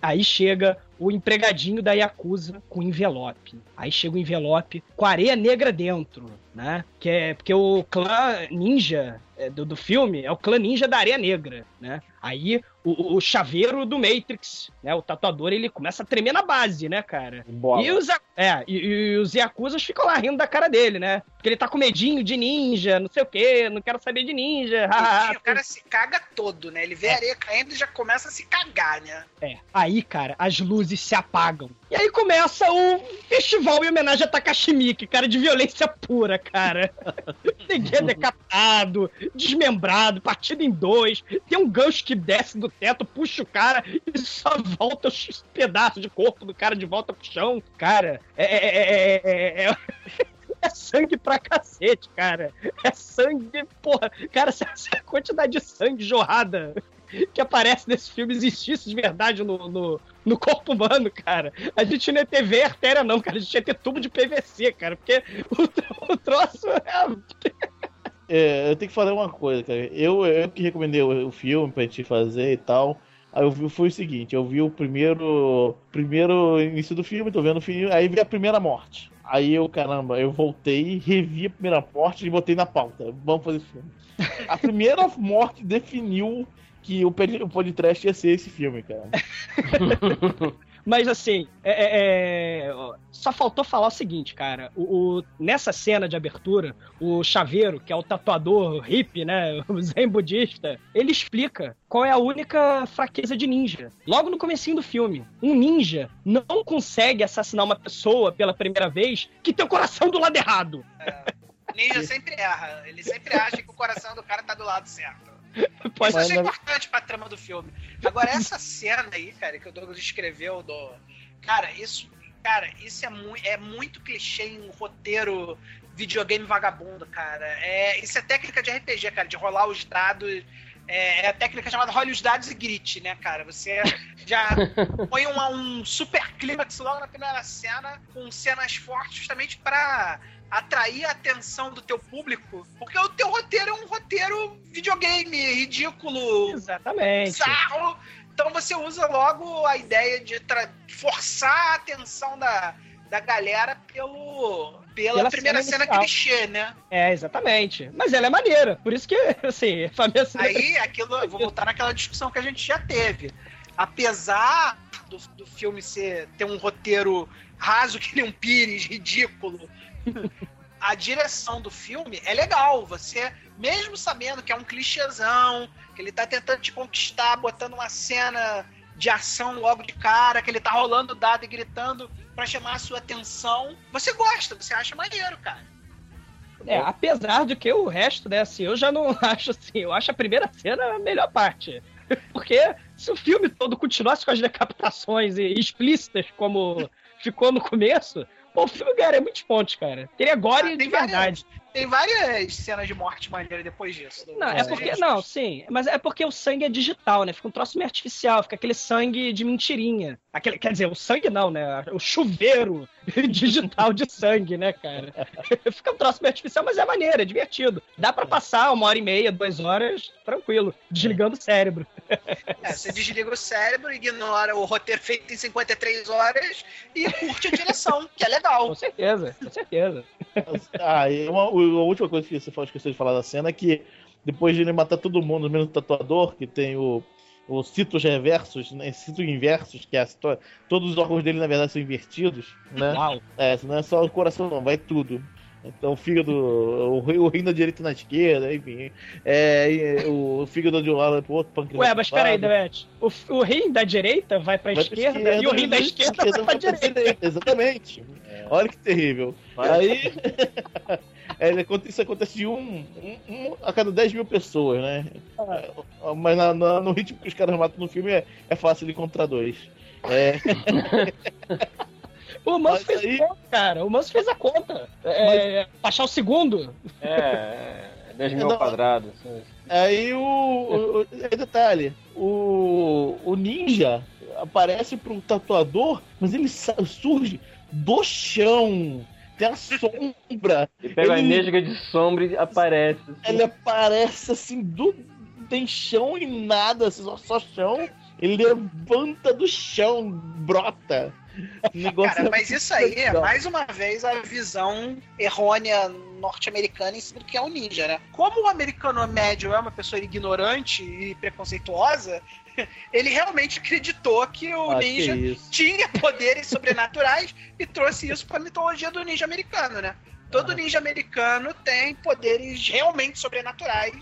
Aí chega o empregadinho da Yakuza com envelope. Aí chega o envelope com areia negra dentro, né? Que é porque o clã ninja do, do filme é o clã ninja da areia negra, né? Aí o, o chaveiro do Matrix, né? O tatuador, ele começa a tremer na base, né, cara? Bola. E os, é, e, e os Yakuzas ficam lá rindo da cara dele, né? Porque ele tá com medinho de ninja, não sei o quê, não quero saber de ninja. o cara se caga todo, né? Ele vê a areia caindo e já começa a se cagar, né? É. Aí, cara, as luzes se apagam. E aí começa o festival em homenagem a Takashi Miike, cara, de violência pura, cara. <laughs> Ninguém é decapitado, desmembrado, partido em dois. Tem um gancho que desce do teto, puxa o cara e só volta os pedaços de corpo do cara de volta pro chão. Cara, é. é, é, é, é- é <laughs> sangue pra cacete, cara. É sangue, porra. Cara, se se a quantidade de sangue jorrada que aparece nesse filme existisse de verdade no, no, no corpo humano, cara, a gente não ia ter veia artéria, não, cara. A gente ia ter tubo de PVC, cara, porque o, o troço é. É, eu tenho que falar uma coisa, cara. Eu, eu que recomendei o, o filme pra gente fazer e tal. Aí eu vi, foi o seguinte, eu vi o primeiro primeiro início do filme, tô vendo o filme, aí vi a primeira morte. Aí eu, caramba, eu voltei, revi a primeira morte e botei na pauta. Vamos fazer esse filme. A primeira <laughs> morte definiu que o, pod- o podcast ia ser esse filme, cara. <laughs> Mas assim, é, é- é- só faltou falar o seguinte, cara. O, o- nessa cena de abertura, o chaveiro, que é o tatuador hippie, né? <laughs> O zen budista, ele explica qual é a única fraqueza de ninja. Logo no comecinho do filme. Um ninja não consegue assassinar uma pessoa pela primeira vez que tem o coração do lado errado. O ninja sempre erra. Ele sempre acha que o coração do cara tá do lado certo. <laughs> Pode achei ser. importante pra trama do filme. Agora, essa cena aí, cara, que o Douglas escreveu do. Cara, isso. Cara, isso é, mu é muito clichê em um roteiro videogame vagabundo, cara. É, isso é técnica de RPG, cara, de rolar os dados. É, é a técnica chamada rola os dados e grite, né, cara? Você já <laughs> põe uma- um super clímax logo na primeira cena, com cenas fortes, justamente pra atrair a atenção do teu público, porque o teu roteiro é um roteiro videogame ridículo, Exatamente. bizarro. Então você usa logo a ideia de forçar a atenção da, da galera pelo, pela, Pela primeira cena cena, clichê, né? É, exatamente. Mas ela é maneira. Por isso que, <laughs> assim, a minha cena Aí, aquilo, eu vou voltar naquela discussão que a gente já teve. Apesar do, do filme ser, ter um roteiro raso que nem um pires, ridículo, <laughs> a direção do filme é legal. Você, mesmo sabendo que é um clichêzão, que ele tá tentando te conquistar, botando uma cena de ação logo de cara, que ele tá rolando dado e gritando pra chamar a sua atenção, você gosta, você acha maneiro, cara. É, apesar de que o resto, né, assim, eu já não <laughs> acho assim, eu acho a primeira cena a melhor parte. <laughs> Porque se o filme todo continuasse com as decapitações explícitas como ficou no começo, pô, o filme ganharia muitos pontos, cara. Teria gore Ah, de verdade. várias- Tem várias cenas de morte maneira depois disso. Não, é porque. Não, sim. Mas é porque o sangue é digital, né? Fica um troço meio artificial, fica aquele sangue de mentirinha. Aquele, quer dizer, o sangue não, né? O chuveiro <laughs> digital de sangue, né, cara? <laughs> fica um troço meio artificial, mas é maneiro, é divertido. Dá pra passar uma hora e meia, duas horas, tranquilo, desligando o cérebro. <laughs> É, você desliga o cérebro, ignora o roteiro feito em 53 horas e curte a direção, que é legal. Com certeza, com certeza. Ah, e uma, a última coisa que você falou, esqueceu de falar da cena é que depois de ele matar todo mundo, menos o tatuador, que tem o, os citos reversos, né, citos inversos, que é a situa- todos os órgãos dele na verdade são invertidos, né? Uau. É, não é só o coração não, vai tudo. Então o fígado, o, o rim da direita na esquerda, enfim. É, o fígado de um lado pro outro, pâncreas Ué, mas peraí, lado. Devete. O, o rim da direita vai pra Vai pra esquerda, e o rim da esquerda vai pra direita. Exatamente. Olha que terrível. Aí. <laughs> é, isso acontece de um, um- um a cada 10 mil pessoas, né? Ah, Mas na- na- no ritmo que os caras matam no filme é, é fácil de encontrar dois. É, <laughs> O Manso fez a conta, cara. O Manso fez a conta. É, Baixar o segundo. É, 10 mil Não. quadrados. aí o. o, o aí detalhe: o, o ninja aparece pro tatuador, mas ele surge do chão. Tem a sombra. E pega a Ele- nesga de sombra e aparece. assim. Ele aparece assim, do, tem chão e nada, assim, só, só chão. Ele levanta do chão, brota. <laughs> Cara, é mas isso aí é legal. mais uma vez a visão errônea norte-americana em cima do que é o ninja, né? Como o americano médio é uma pessoa ignorante e preconceituosa, ele realmente acreditou que o Ah, que ninja isso. tinha <laughs> poderes sobrenaturais e trouxe isso pra mitologia do ninja americano, né? Todo ninja americano tem poderes realmente sobrenaturais.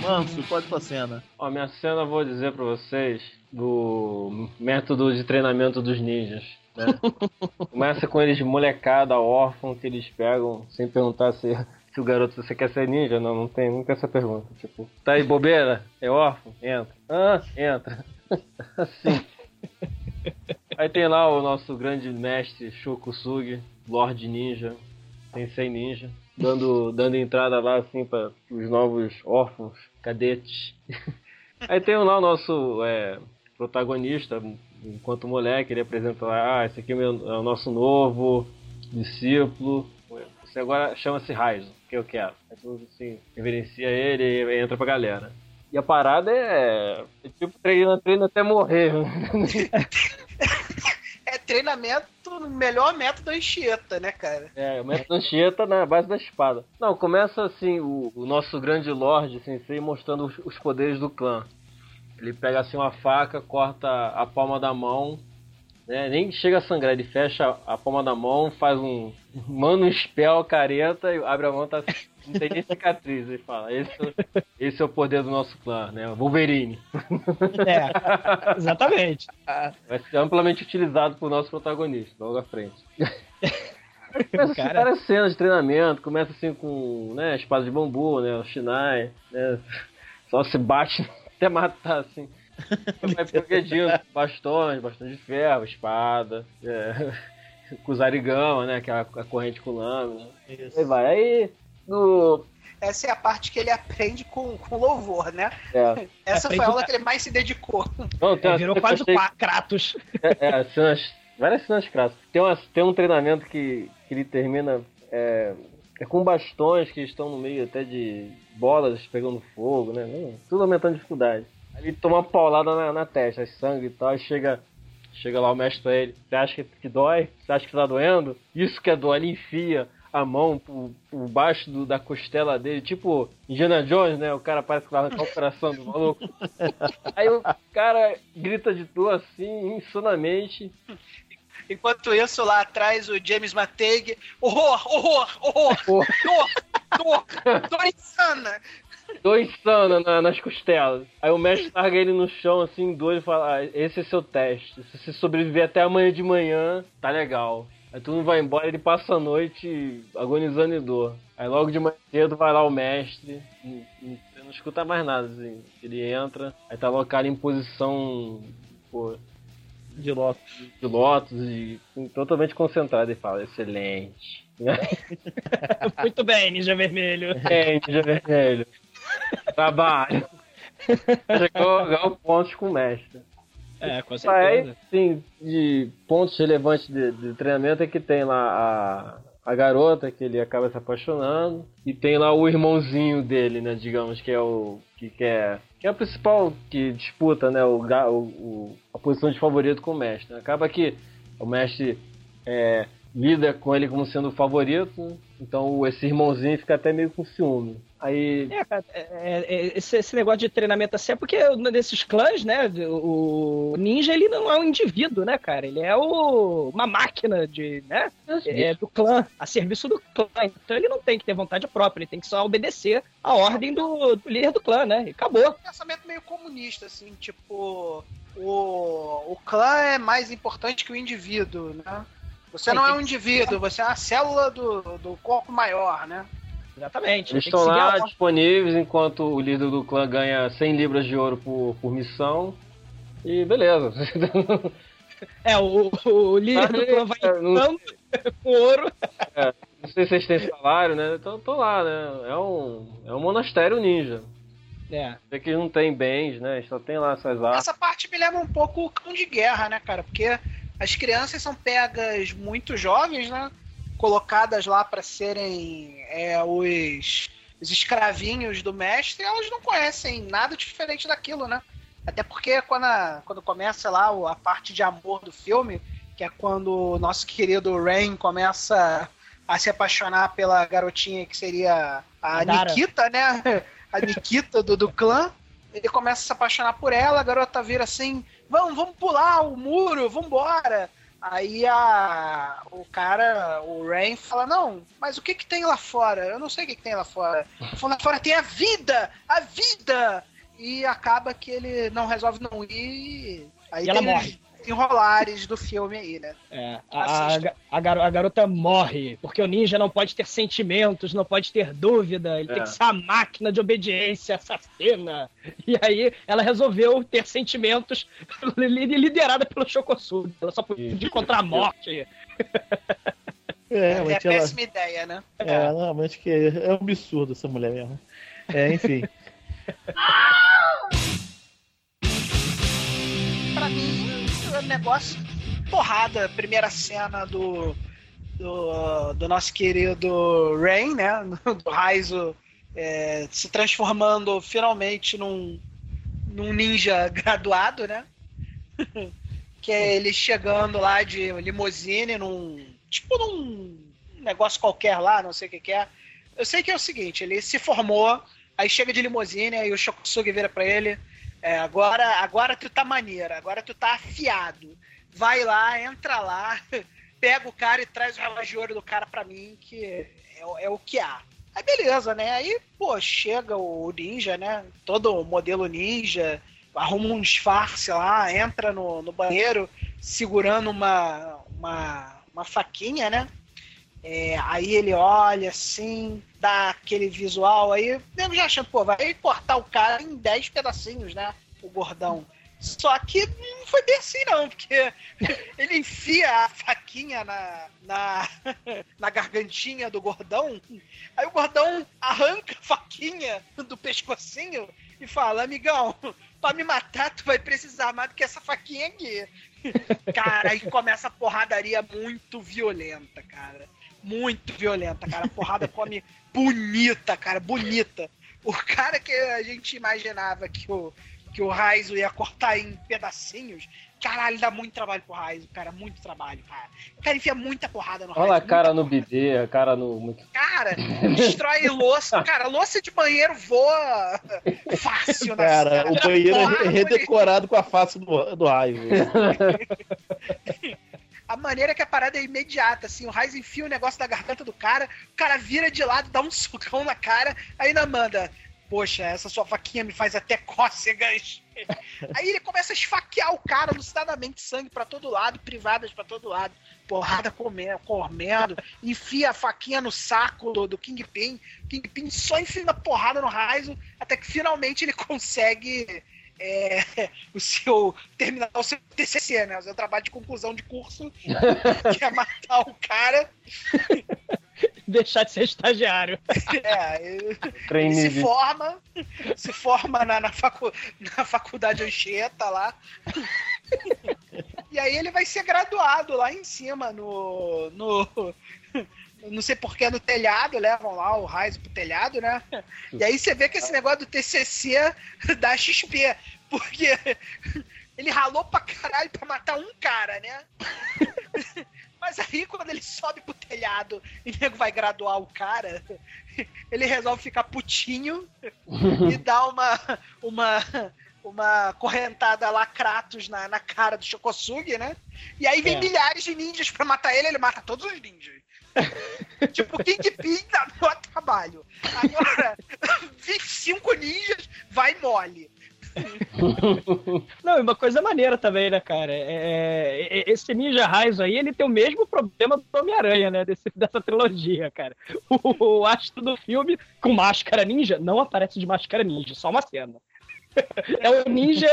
Manso, qual é a tua cena? Ó, minha cena eu vou dizer pra vocês do método de treinamento dos ninjas. Né? <laughs> Começa com eles molecada, órfão, que eles pegam sem perguntar se, se o garoto você quer ser ninja. Não, não tem nunca essa pergunta. Tipo, tá aí bobeira? É órfão? Entra. Ah, entra. <laughs> assim. Aí tem lá o nosso grande mestre Shokusugi, Lord Ninja, Sensei Ninja, dando, dando entrada lá assim para os novos órfãos, cadetes. <laughs> Aí tem lá o nosso é, protagonista, enquanto moleque, ele apresenta lá, ah, esse aqui é meu- é o nosso novo discípulo. Você agora chama-se Raizo, que eu quero. Aí tudo assim, reverencia ele e entra pra galera. E a parada é, é tipo treina, treina até morrer. <laughs> É treinamento, melhor método Anchieta, né, cara? É, o mestre Anchieta na base da espada. Não, começa assim, o, o nosso grande Lorde Sensei mostrando os, os poderes do clã. Ele pega assim uma faca, corta a palma da mão né? Nem chega a sangrar, ele fecha a palma da mão, faz um. manda um spell careta e abre a mão, tá. Não tem nem cicatriz, ele fala. Esse, esse é o poder do nosso clã, né? Wolverine. É, exatamente. Vai ser amplamente utilizado por nosso protagonista, logo à frente. <laughs> Começa assim, Cara. várias cenas de treinamento, começa assim com né, espada de bambu, né? O Shinai, né? Só se bate <laughs> até matar, assim. Vai progredindo, bastões, bastões de ferro, espada, é, <laughs> com os arigama, né? Que é a, a corrente com lâmina. Aí vai. Aí no. Essa é a parte que ele aprende com, com louvor, né? É. <laughs> Essa Aprende foi a aula que ele mais se dedicou. Não, tem É, uma virou quase achei- Kratos. É, é, cenas, várias cenas clássicas. Tem, uma, tem um treinamento que, que ele termina é, é com bastões que estão no meio até de bolas pegando fogo, né? Tudo aumentando a dificuldade. Ele toma uma paulada na, na testa, sangue e tal, e chega, chega lá o mestre pra ele. Você acha que, dói? Você acha que tá doendo? Isso que é dor. Ele enfia a mão por, por baixo do- da costela dele, tipo Indiana Jones, né? O cara parece que vai arrancar o coração do maluco. Aí o cara grita de dor assim, insanamente. Enquanto isso, lá atrás, o James Mateig, horror, horror, horror, Porra. dor, dor, dor insana. Dor insana na- nas costelas. Aí o mestre larga ele no chão, assim, doido, e fala: ah, Esse é seu teste. Se você sobreviver até amanhã de manhã, tá legal. Aí todo mundo vai embora, ele passa a noite agonizando de dor. Aí logo de manhã cedo vai lá o mestre, e- e você não escuta mais nada, assim. Ele entra, aí tá cara em posição pô, De Lotus. de lótus e totalmente concentrado e fala: Excelente. <laughs> <laughs> Muito bem, Ninja Vermelho. É, Ninja Vermelho. Trabalho. <laughs> Chegou ganhou pontos com o mestre. É, com Aí, certeza. sim, de pontos relevantes de, de treinamento é que tem lá a, a garota que ele acaba se apaixonando e tem lá o irmãozinho dele, né, digamos, que é o que quer que é o principal que disputa, né, o, o- o- a posição de favorito com o mestre. Acaba que o mestre é, lida com ele como sendo o favorito, então esse irmãozinho fica até meio com ciúme. Aí É, cara, é, é, esse, esse negócio de treinamento assim é porque nesses clãs, né, o ninja ele não é um indivíduo, né, cara? Ele é o, uma máquina de, né, é, do clã, a serviço do clã. Então ele não tem que ter vontade própria, ele tem que só obedecer a ordem do, do líder do clã, né? E acabou. Um pensamento meio comunista, assim, tipo, o, o clã é mais importante que o indivíduo, né? Você É, não é um indivíduo, você é uma célula do, do corpo maior, né? Exatamente. Eles estão lá disponíveis enquanto o líder do clã ganha 100 libras de ouro por, por missão. E beleza. É, o, o líder do clã vai <laughs> É, não- entrando <laughs> com ouro. É, não sei se vocês têm salário, né? Então tô lá, né? É um, é um monastério ninja. É. Vê que não tem bens, né? Só tem lá suas armas. Essa parte me lembra um pouco o cão de guerra, né, cara? Porque as crianças são pegas muito jovens, né? Colocadas lá pra serem é, os, os escravinhos do mestre, elas não conhecem nada diferente daquilo, né? Até porque quando, a- quando começa lá a parte de amor do filme, que é quando o nosso querido Rain começa a se apaixonar pela garotinha que seria a Dara. Nikita, né? <laughs> A Nikita do, do clã. Ele começa a se apaixonar por ela, a garota vira assim: vamos, vamos pular o muro, vambora. Aí a, o cara, o Rain, fala: Não, mas o que que tem lá fora? Eu não sei o que, que tem lá fora. Fala, lá fora tem a vida! A vida! E acaba que ele não resolve não ir. Aí E ela morre. Enrolares do filme aí, né? É, a, a, a garo- a garota morre, porque o ninja não pode ter sentimentos, não pode ter dúvida, ele É. tem que ser a máquina de obediência assassina. E aí ela resolveu ter sentimentos <laughs> li- liderada pelo Chocosudo. Ela só podia Isso. encontrar a morte. <laughs> É, É, realmente ela. péssima ideia, né? É, realmente que é um absurdo essa mulher mesmo. É, enfim. <laughs> negócio porrada. Primeira cena do, do, do nosso querido Rain, né? <laughs> Do Raizo é, se transformando finalmente num, num ninja <laughs> graduado, né? <laughs> que é ele chegando lá de limousine num. Tipo num negócio qualquer lá, não sei o que, que é. Eu sei que é o seguinte, ele se formou, aí chega de limousine, aí o Shokusugi vira pra ele. É, agora, agora tu tá maneira, agora tu tá afiado. vai lá, entra lá, <laughs> pega o cara e traz o relógio do cara pra mim, que é, é o que há. Aí beleza, né? Aí, pô, chega o ninja, né? Todo modelo ninja, arruma um disfarce lá, entra no, no banheiro segurando uma, uma, uma faquinha, né? É, aí ele olha assim, dá aquele visual aí, mesmo já achando, pô, vai cortar o cara em 10 pedacinhos, né? O gordão. Só que não foi bem assim, não, porque <laughs> ele enfia a faquinha na, na, <laughs> na gargantinha do gordão, aí o gordão arranca a faquinha do pescocinho e fala: Amigão, pra me matar, tu vai precisar mais do que essa faquinha aqui. <laughs> Cara, aí começa a porradaria muito violenta, cara. Muito violenta, cara. A porrada come <laughs> bonita, cara, bonita. O cara que a gente imaginava que o, que o Raizo ia cortar em pedacinhos. Caralho, dá muito trabalho pro Raizo, cara. Muito trabalho, cara. O cara enfia muita porrada no Olha Raizo. a cara no bidê, a cara no. Cara, destrói louça. Cara, louça de banheiro voa fácil na Cara, cena. o banheiro é redecorado com a face do, do raio. <laughs> A maneira que a parada é imediata, assim, o Raiz enfia o negócio da garganta do cara, o cara vira de lado, dá um <laughs> socão na cara, aí ainda manda. Poxa, essa sua faquinha me faz até cócegas. <laughs> Aí ele começa a esfaquear o cara alucinadamente, sangue pra todo lado, privadas pra todo lado, porrada comendo, comendo, enfia a faquinha no saco do, do Kingpin. Kingpin só enfia a porrada no Raizo, até que finalmente ele <laughs> consegue é, <laughs> o seu terminar o seu TCC, né? O seu trabalho de conclusão de curso, <laughs> que é matar o cara. <laughs> Deixar de ser estagiário. É, ele se forma, se forma na, na, facu, na faculdade Anchieta lá. E aí ele vai ser graduado lá em cima, no. no não sei porquê, no telhado, levam lá o Raiz pro telhado, né? E aí você vê que esse negócio do TCC <laughs> dá XP, porque <laughs> ele ralou pra caralho pra matar um cara, né? <laughs> Mas aí, quando ele sobe pro telhado e o nego vai graduar o cara, ele resolve ficar putinho e dá uma, uma, uma correntada lá, Kratos, na, na cara do Shokosugi, né? E aí vem É. milhares de ninjas pra matar ele, ele mata todos os ninjas. <laughs> tipo, Kingpin dá maior trabalho. Agora, <laughs> 25 ninjas, vai mole. Não, e uma coisa maneira também, né, cara? É, é- esse Ninja Raizo aí, ele tem o mesmo problema do Homem-Aranha, né? Desse, dessa trilogia, cara. O, o astro do filme com máscara ninja não aparece de máscara ninja, só uma cena. <laughs> É o ninja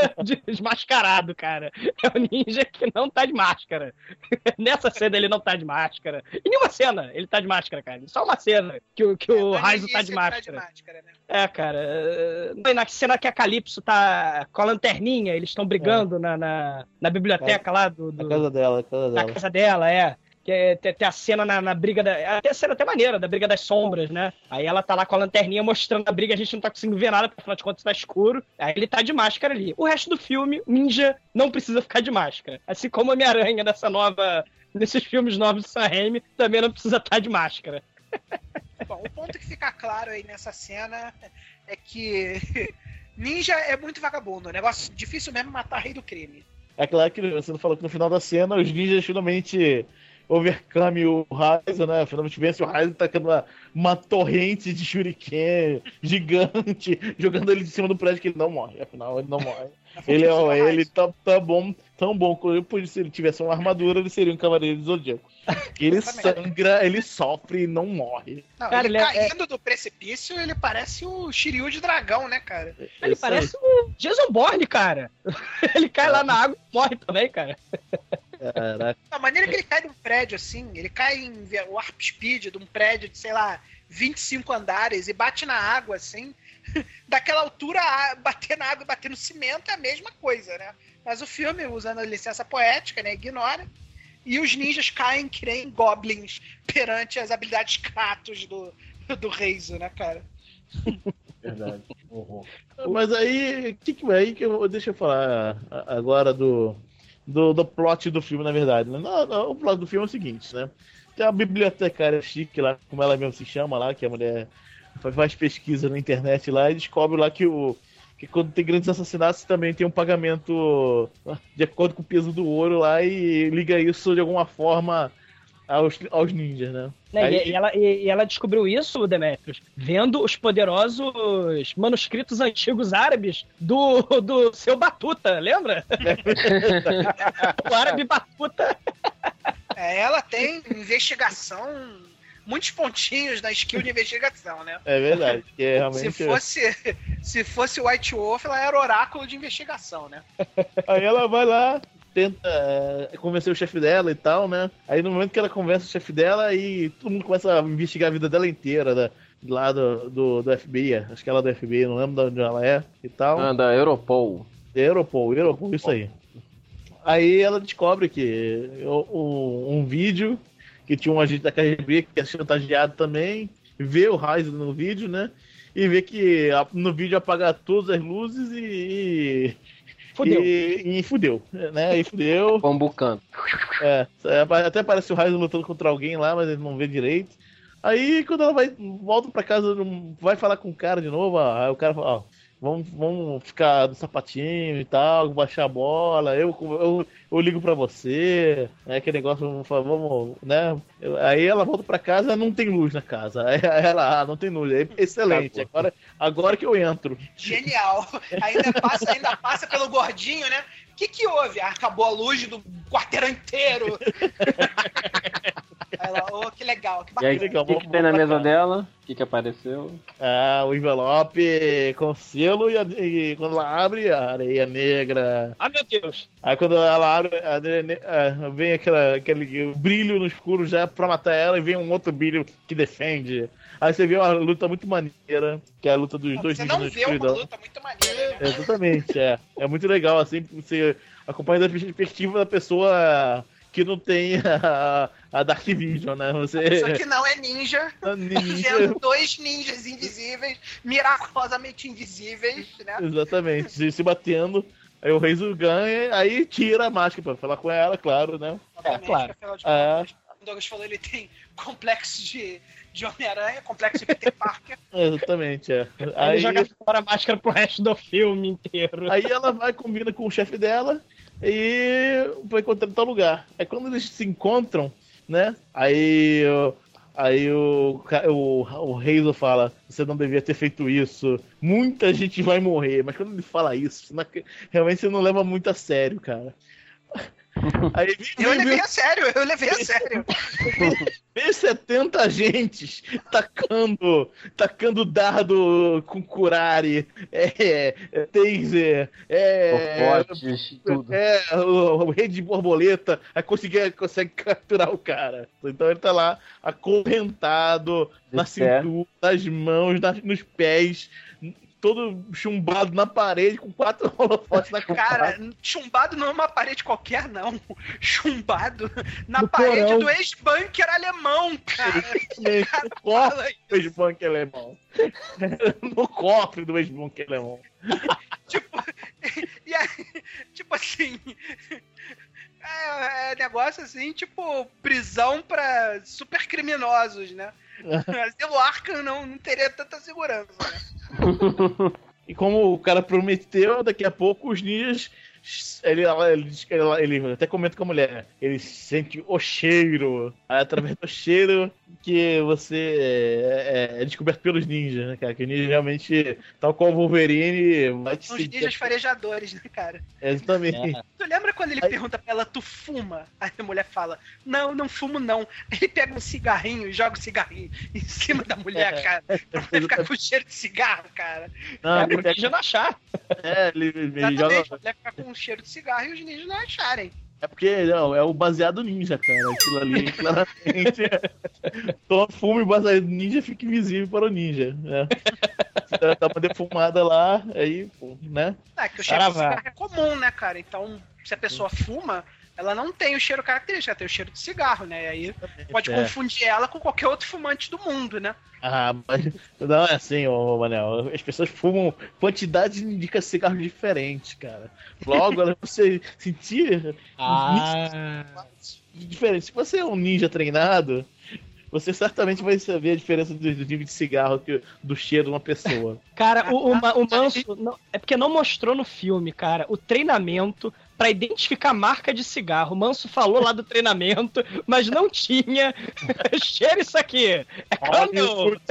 desmascarado, cara. É o ninja que não tá de máscara. <laughs> Nessa cena ele não tá de máscara. Em nenhuma cena ele tá de máscara, cara. Só uma cena que, o- que o No Raizo tá início de máscara. máscara, né? É, cara. é, não, e Na cena que a Calypso tá com a lanterninha, eles estão brigando na, na, na biblioteca lá do, Na do- casa dela, na casa da dela. casa dela, é. Que é, tem, tem a cena na, na briga da. Até a cena até maneira, da briga das sombras, né? Aí ela tá lá com a lanterninha mostrando a briga, a gente não tá conseguindo ver nada, porque afinal de contas tá escuro. Aí ele tá de máscara ali. O resto do filme, Ninja não precisa ficar de máscara. Assim como Homem-Aranha nessa nova. Nesses filmes novos do Sam Raimi, também não precisa estar de máscara. <laughs> Bom, o ponto que fica claro aí nessa cena é que <laughs> ninja é muito vagabundo. O negócio difícil mesmo é matar rei do crime. É claro que você não falou que no final da cena os ninjas finalmente overcome o Raizo, né? Finalmente vence o Raizo tacando uma, uma torrente de shuriken gigante, <laughs> jogando ele de cima do prédio que ele não morre. Afinal, ele não morre. <laughs> Ele é Raizo. ele tá, tá bom, tão bom. Por se ele tivesse uma armadura, ele seria um cavaleiro do Zodíaco. <laughs> Ele sangra, ele sofre e não morre. Não, Cara, ele, ele é- caindo do precipício, ele parece o Shiryu de dragão, né, cara? Ele Isso aí. parece o Jason Bourne, cara. Ele cai lá na água e morre também, cara. Caraca. A maneira que ele cai de um prédio assim, ele cai em warp speed de um prédio de, sei lá, 25 andares e bate na água assim. <laughs> Daquela altura, bater na água e bater no cimento é a mesma coisa, né? Mas o filme, usando a licença poética, né, ignora. E os ninjas caem que nem goblins perante as habilidades Kratos do, do Reizo, né, cara? Verdade. <laughs> Uhum. Mas aí, que que aí que eu deixa eu falar a- agora do, do, do plot do filme, na verdade. né? Não, não, o plot do filme é o seguinte, né? Tem uma bibliotecária chique lá, como ela mesmo se chama lá, que a mulher fa- faz pesquisa na internet lá e descobre lá que o que quando tem grandes assassinatos também tem um pagamento de acordo com o peso do ouro lá e liga isso de alguma forma aos, aos ninjas, né? Né, Aí- e, e ela, e, e ela descobriu isso, Demetrius, vendo os poderosos manuscritos <laughs> antigos árabes do, do seu Batuta, lembra? <laughs> o árabe Batuta. É, ela tem investigação, muitos pontinhos na skill de investigação, né? É verdade, que é realmente. Se fosse, se fosse White Wolf, ela era oráculo de investigação, né? Aí ela vai lá, tenta é, convencer o chefe dela e tal, né? Aí no momento que ela convence o chefe dela, aí todo mundo começa a investigar a vida dela inteira, da, lá do, do, do FBI, acho que ela é do FBI, não lembro de onde ela é e tal. Ah, da Europol. Europol, Europol, isso aí. Aí ela descobre que o- um vídeo que tinha um agente da KGB que é chantageado também, vê o Raiz no vídeo, né? E vê que no vídeo apaga todas as luzes e. Fudeu. E, e fudeu, né? E fudeu. Bambucando. É, é, até parece o Raiz lutando contra alguém lá, mas ele não vê direito. Aí quando ela vai, volta pra casa, não- vai falar com o cara de novo, ó, aí o cara fala, ó, vamos, vamos ficar do sapatinho e tal, baixar a bola, eu, eu, eu ligo pra você, né, aquele negócio, vamos, né? Aí ela volta pra casa, não tem luz na casa. Aí <laughs> ela, ah, não tem luz, aí, excelente, agora, agora que eu entro. Genial. Ainda passa, ainda passa pelo gordinho, né? O que, que houve? Ah, acabou a luz do quarteirão inteiro. <laughs> Aí ela, ô, que legal, que E aí, bacana. o que, que tem na mesa dela? O que, que apareceu? Ah, o envelope com selo e, a- e quando ela abre, a areia negra. Ah, meu Deus. Aí quando ela abre, a areia ne- ah, vem aquela, aquele brilho no escuro já pra matar ela e vem um outro brilho que defende. Aí você vê uma luta muito maneira, que é a luta dos dois Você não vê uma escuridão. luta muito maneira, né? Exatamente, é. É muito legal, assim, você acompanha da perspectiva da pessoa que não tem a, a Dark Vision, né? Você. Só que <laughs> não é ninja. ninja. Vendo dois ninjas invisíveis, miraculosamente invisíveis, né? Exatamente, se, se batendo. Aí o Reizo ganha, aí tira a máscara pra falar com ela, claro, né? Obviamente, claro. que, afinal de É. o Douglas falou, ele tem complexo de, de Homem-Aranha, complexo de Peter Parker. <laughs> Exatamente, é. Aí Aí, ele joga fora a máscara pro resto do filme inteiro. aí ela vai, combina com o chefe dela e vai encontrar em tal lugar. Aí quando eles se encontram, né? Aí, aí o, o, o Reizo fala: Você não devia ter feito isso. Muita gente vai morrer. Mas quando ele fala isso, realmente você não leva muito a sério, cara. <laughs> Aí Eu levei a sério, eu levei a sério. <laughs> Vê 70 agentes tacando, tacando dardo com curare, é, é, taser, é, Fortes, tudo. é o, o rei de borboleta, aí consegue, consegue capturar o cara. Então ele tá lá acorrentado De na pé. cintura, nas mãos, nas- nos pés, todo chumbado na parede com quatro <laughs> holofotes na Cara, chumbado não é uma parede qualquer, não. Chumbado na No parede porão. do ex-bunker alemão, cara. <laughs> <laughs> no cofre do ex-banco alemão. no cofre do ex-banco alemão. tipo, e aí, tipo assim. É, é negócio assim, tipo, prisão pra super criminosos, né? <laughs> Asilo Arkham não, não teria tanta segurança, né? E como o cara prometeu, daqui a pouco os ninjas. Ele, ele, ele, ele até comenta com a mulher. Ele sente o cheiro. Através do cheiro que você é, é descoberto pelos ninjas, né, cara? Que o ninja realmente, tal qual o Wolverine, vai te São os ninjas farejadores, né, cara? Exatamente. Tu lembra quando ele pergunta pra ela, tu fuma? Aí a mulher fala, não, não fumo não. Ele pega um cigarrinho e joga o cigarrinho em cima da mulher, É. cara. <laughs> Pra mulher ficar com cheiro de cigarro, cara. Não, é ele pega- ninja não achar. É, ele, ele Exatamente, joga. a mulher ficar com cheiro de cigarro e os ninjas não acharem. É porque não, é o baseado ninja, cara. Aquilo ali, claramente. <laughs> Toma fumo e o baseado ninja fica invisível para o ninja. Né? Dá dá uma defumada lá, aí, pô, né? É que o cheiro de cigarro é comum, né, cara? Então, se a pessoa fuma, ela não tem o cheiro característico, ela tem o cheiro de cigarro, né? E aí pode É. confundir ela com qualquer outro fumante do mundo, né? Ah, mas não é assim, ô Manel. As pessoas fumam quantidade indica cigarros diferentes, cara. Logo, ela- você sentir Ah. diferente. Se você é um ninja treinado, você certamente vai saber a diferença do, do nível de cigarro que, do cheiro de uma pessoa. Cara, o, o, o Manso. não- é porque não mostrou no filme, cara, o treinamento pra identificar a marca de cigarro. O Manso falou lá do treinamento, mas não tinha. <laughs> Cheira isso aqui. É Candle. <laughs>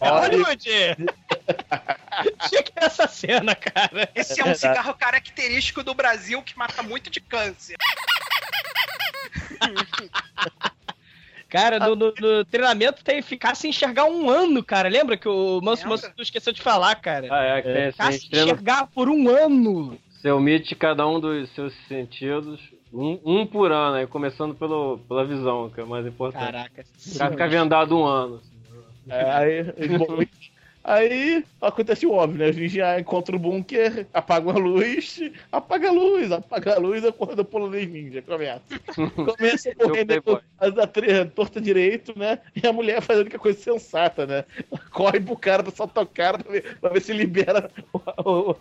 É Hollywood. Tinha que ter essa cena, cara. Esse é um cigarro característico do Brasil que mata muito de câncer. Cara, no, no- no treinamento tem ficar sem enxergar um ano, cara. Lembra que o Manso, Manso esqueceu de falar, cara? Ah, é, que tem Ficar sem treino- enxergar por um ano. Você omite cada um dos seus sentidos, um, um por ano, aí começando pelo, pela visão, que é o mais importante. Caraca. O cara fica vendado um ano. É, aí, <laughs> aí acontece o óbvio, né? Os ninjas encontram o bunker, apagam a luz, apaga a luz, apaga a luz, <laughs> a porra do polonês ninja começa. Começa a correr né, a, a, tre- torta direito, né? E a mulher faz a única coisa sensata, né? Corre pro cara pra soltar o cara pra ver, pra ver se libera o,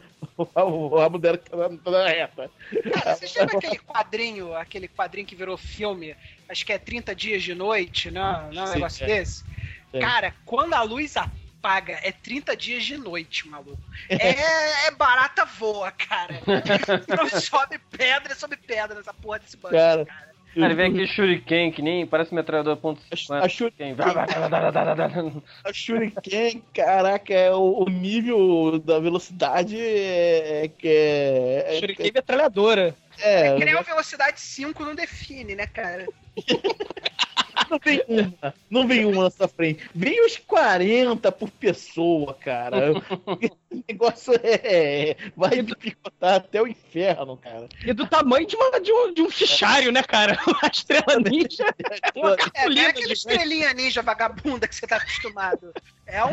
rabo dela que tá na, na reta. Cara, vocês lembram aquele quadrinho, aquele quadrinho que virou filme? Acho que é 30 dias de noite, não, não é um negócio é. desse? É. Cara, quando a luz apaga, é 30 dias de noite, maluco. É, é barata voa, cara. Não <laughs> sobe pedra, sobe pedra nessa porra desse banco. Cara, Cara, vem aquele shuriken que nem parece metralhador ponto A shuriken, a shuriken, caraca, é o, o nível da velocidade é, é que é, é, Shuriken metralhadora. é, É que nem uma velocidade 5 não define, né, cara? <laughs> não vem uma, não vem uma na sua frente, vem uns 40 por pessoa, cara. <laughs> <laughs> O negócio é, vai picotar até o inferno, cara. E do tamanho de, uma- de um, de um fichário, né, cara? <laughs> A estrela ninja é <laughs> uma É, não é aquela estrelinha ninja vagabunda que você tá acostumado. É um.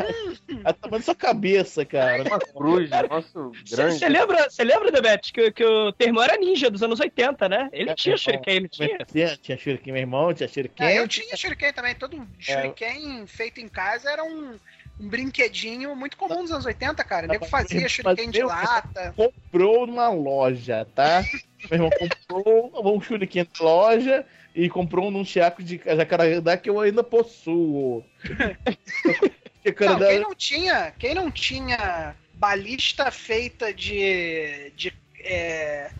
A tamanho da sua cabeça, cara. Uma cruz, negócio grande. Você lembra, você lembra, Debete, que, que o termo era ninja dos anos 80, né? Ele É, tinha é, shuriken, não tinha? Tinha, tinha shuriken, meu irmão, tinha shuriken. É, eu tinha shuriken também. Todo shuriken feito em casa era um, um brinquedinho muito comum nos anos 80, cara. O nego fazia shuriken de lata. comprou numa loja, tá? <laughs> Meu irmão comprou um shuriken na loja e comprou um num chiaco de jacarandá que eu ainda possuo. <laughs> Não, quem não tinha, quem não tinha balista feita de de, é,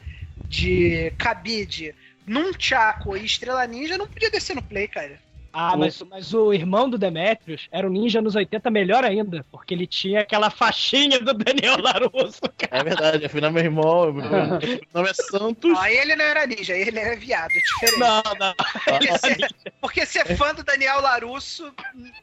de cabide num Chaco e estrela ninja não podia descer no play, cara. Ah, mas, mas o irmão do Demetrius era um ninja nos 80 melhor ainda, porque ele tinha aquela faixinha do Daniel Larusso. É verdade, afinal, meu irmão, meu nome é Santos. Aí ele não era ninja, ele era viado, é diferente. Não, não. Porque ser, porque ser fã do Daniel Larusso,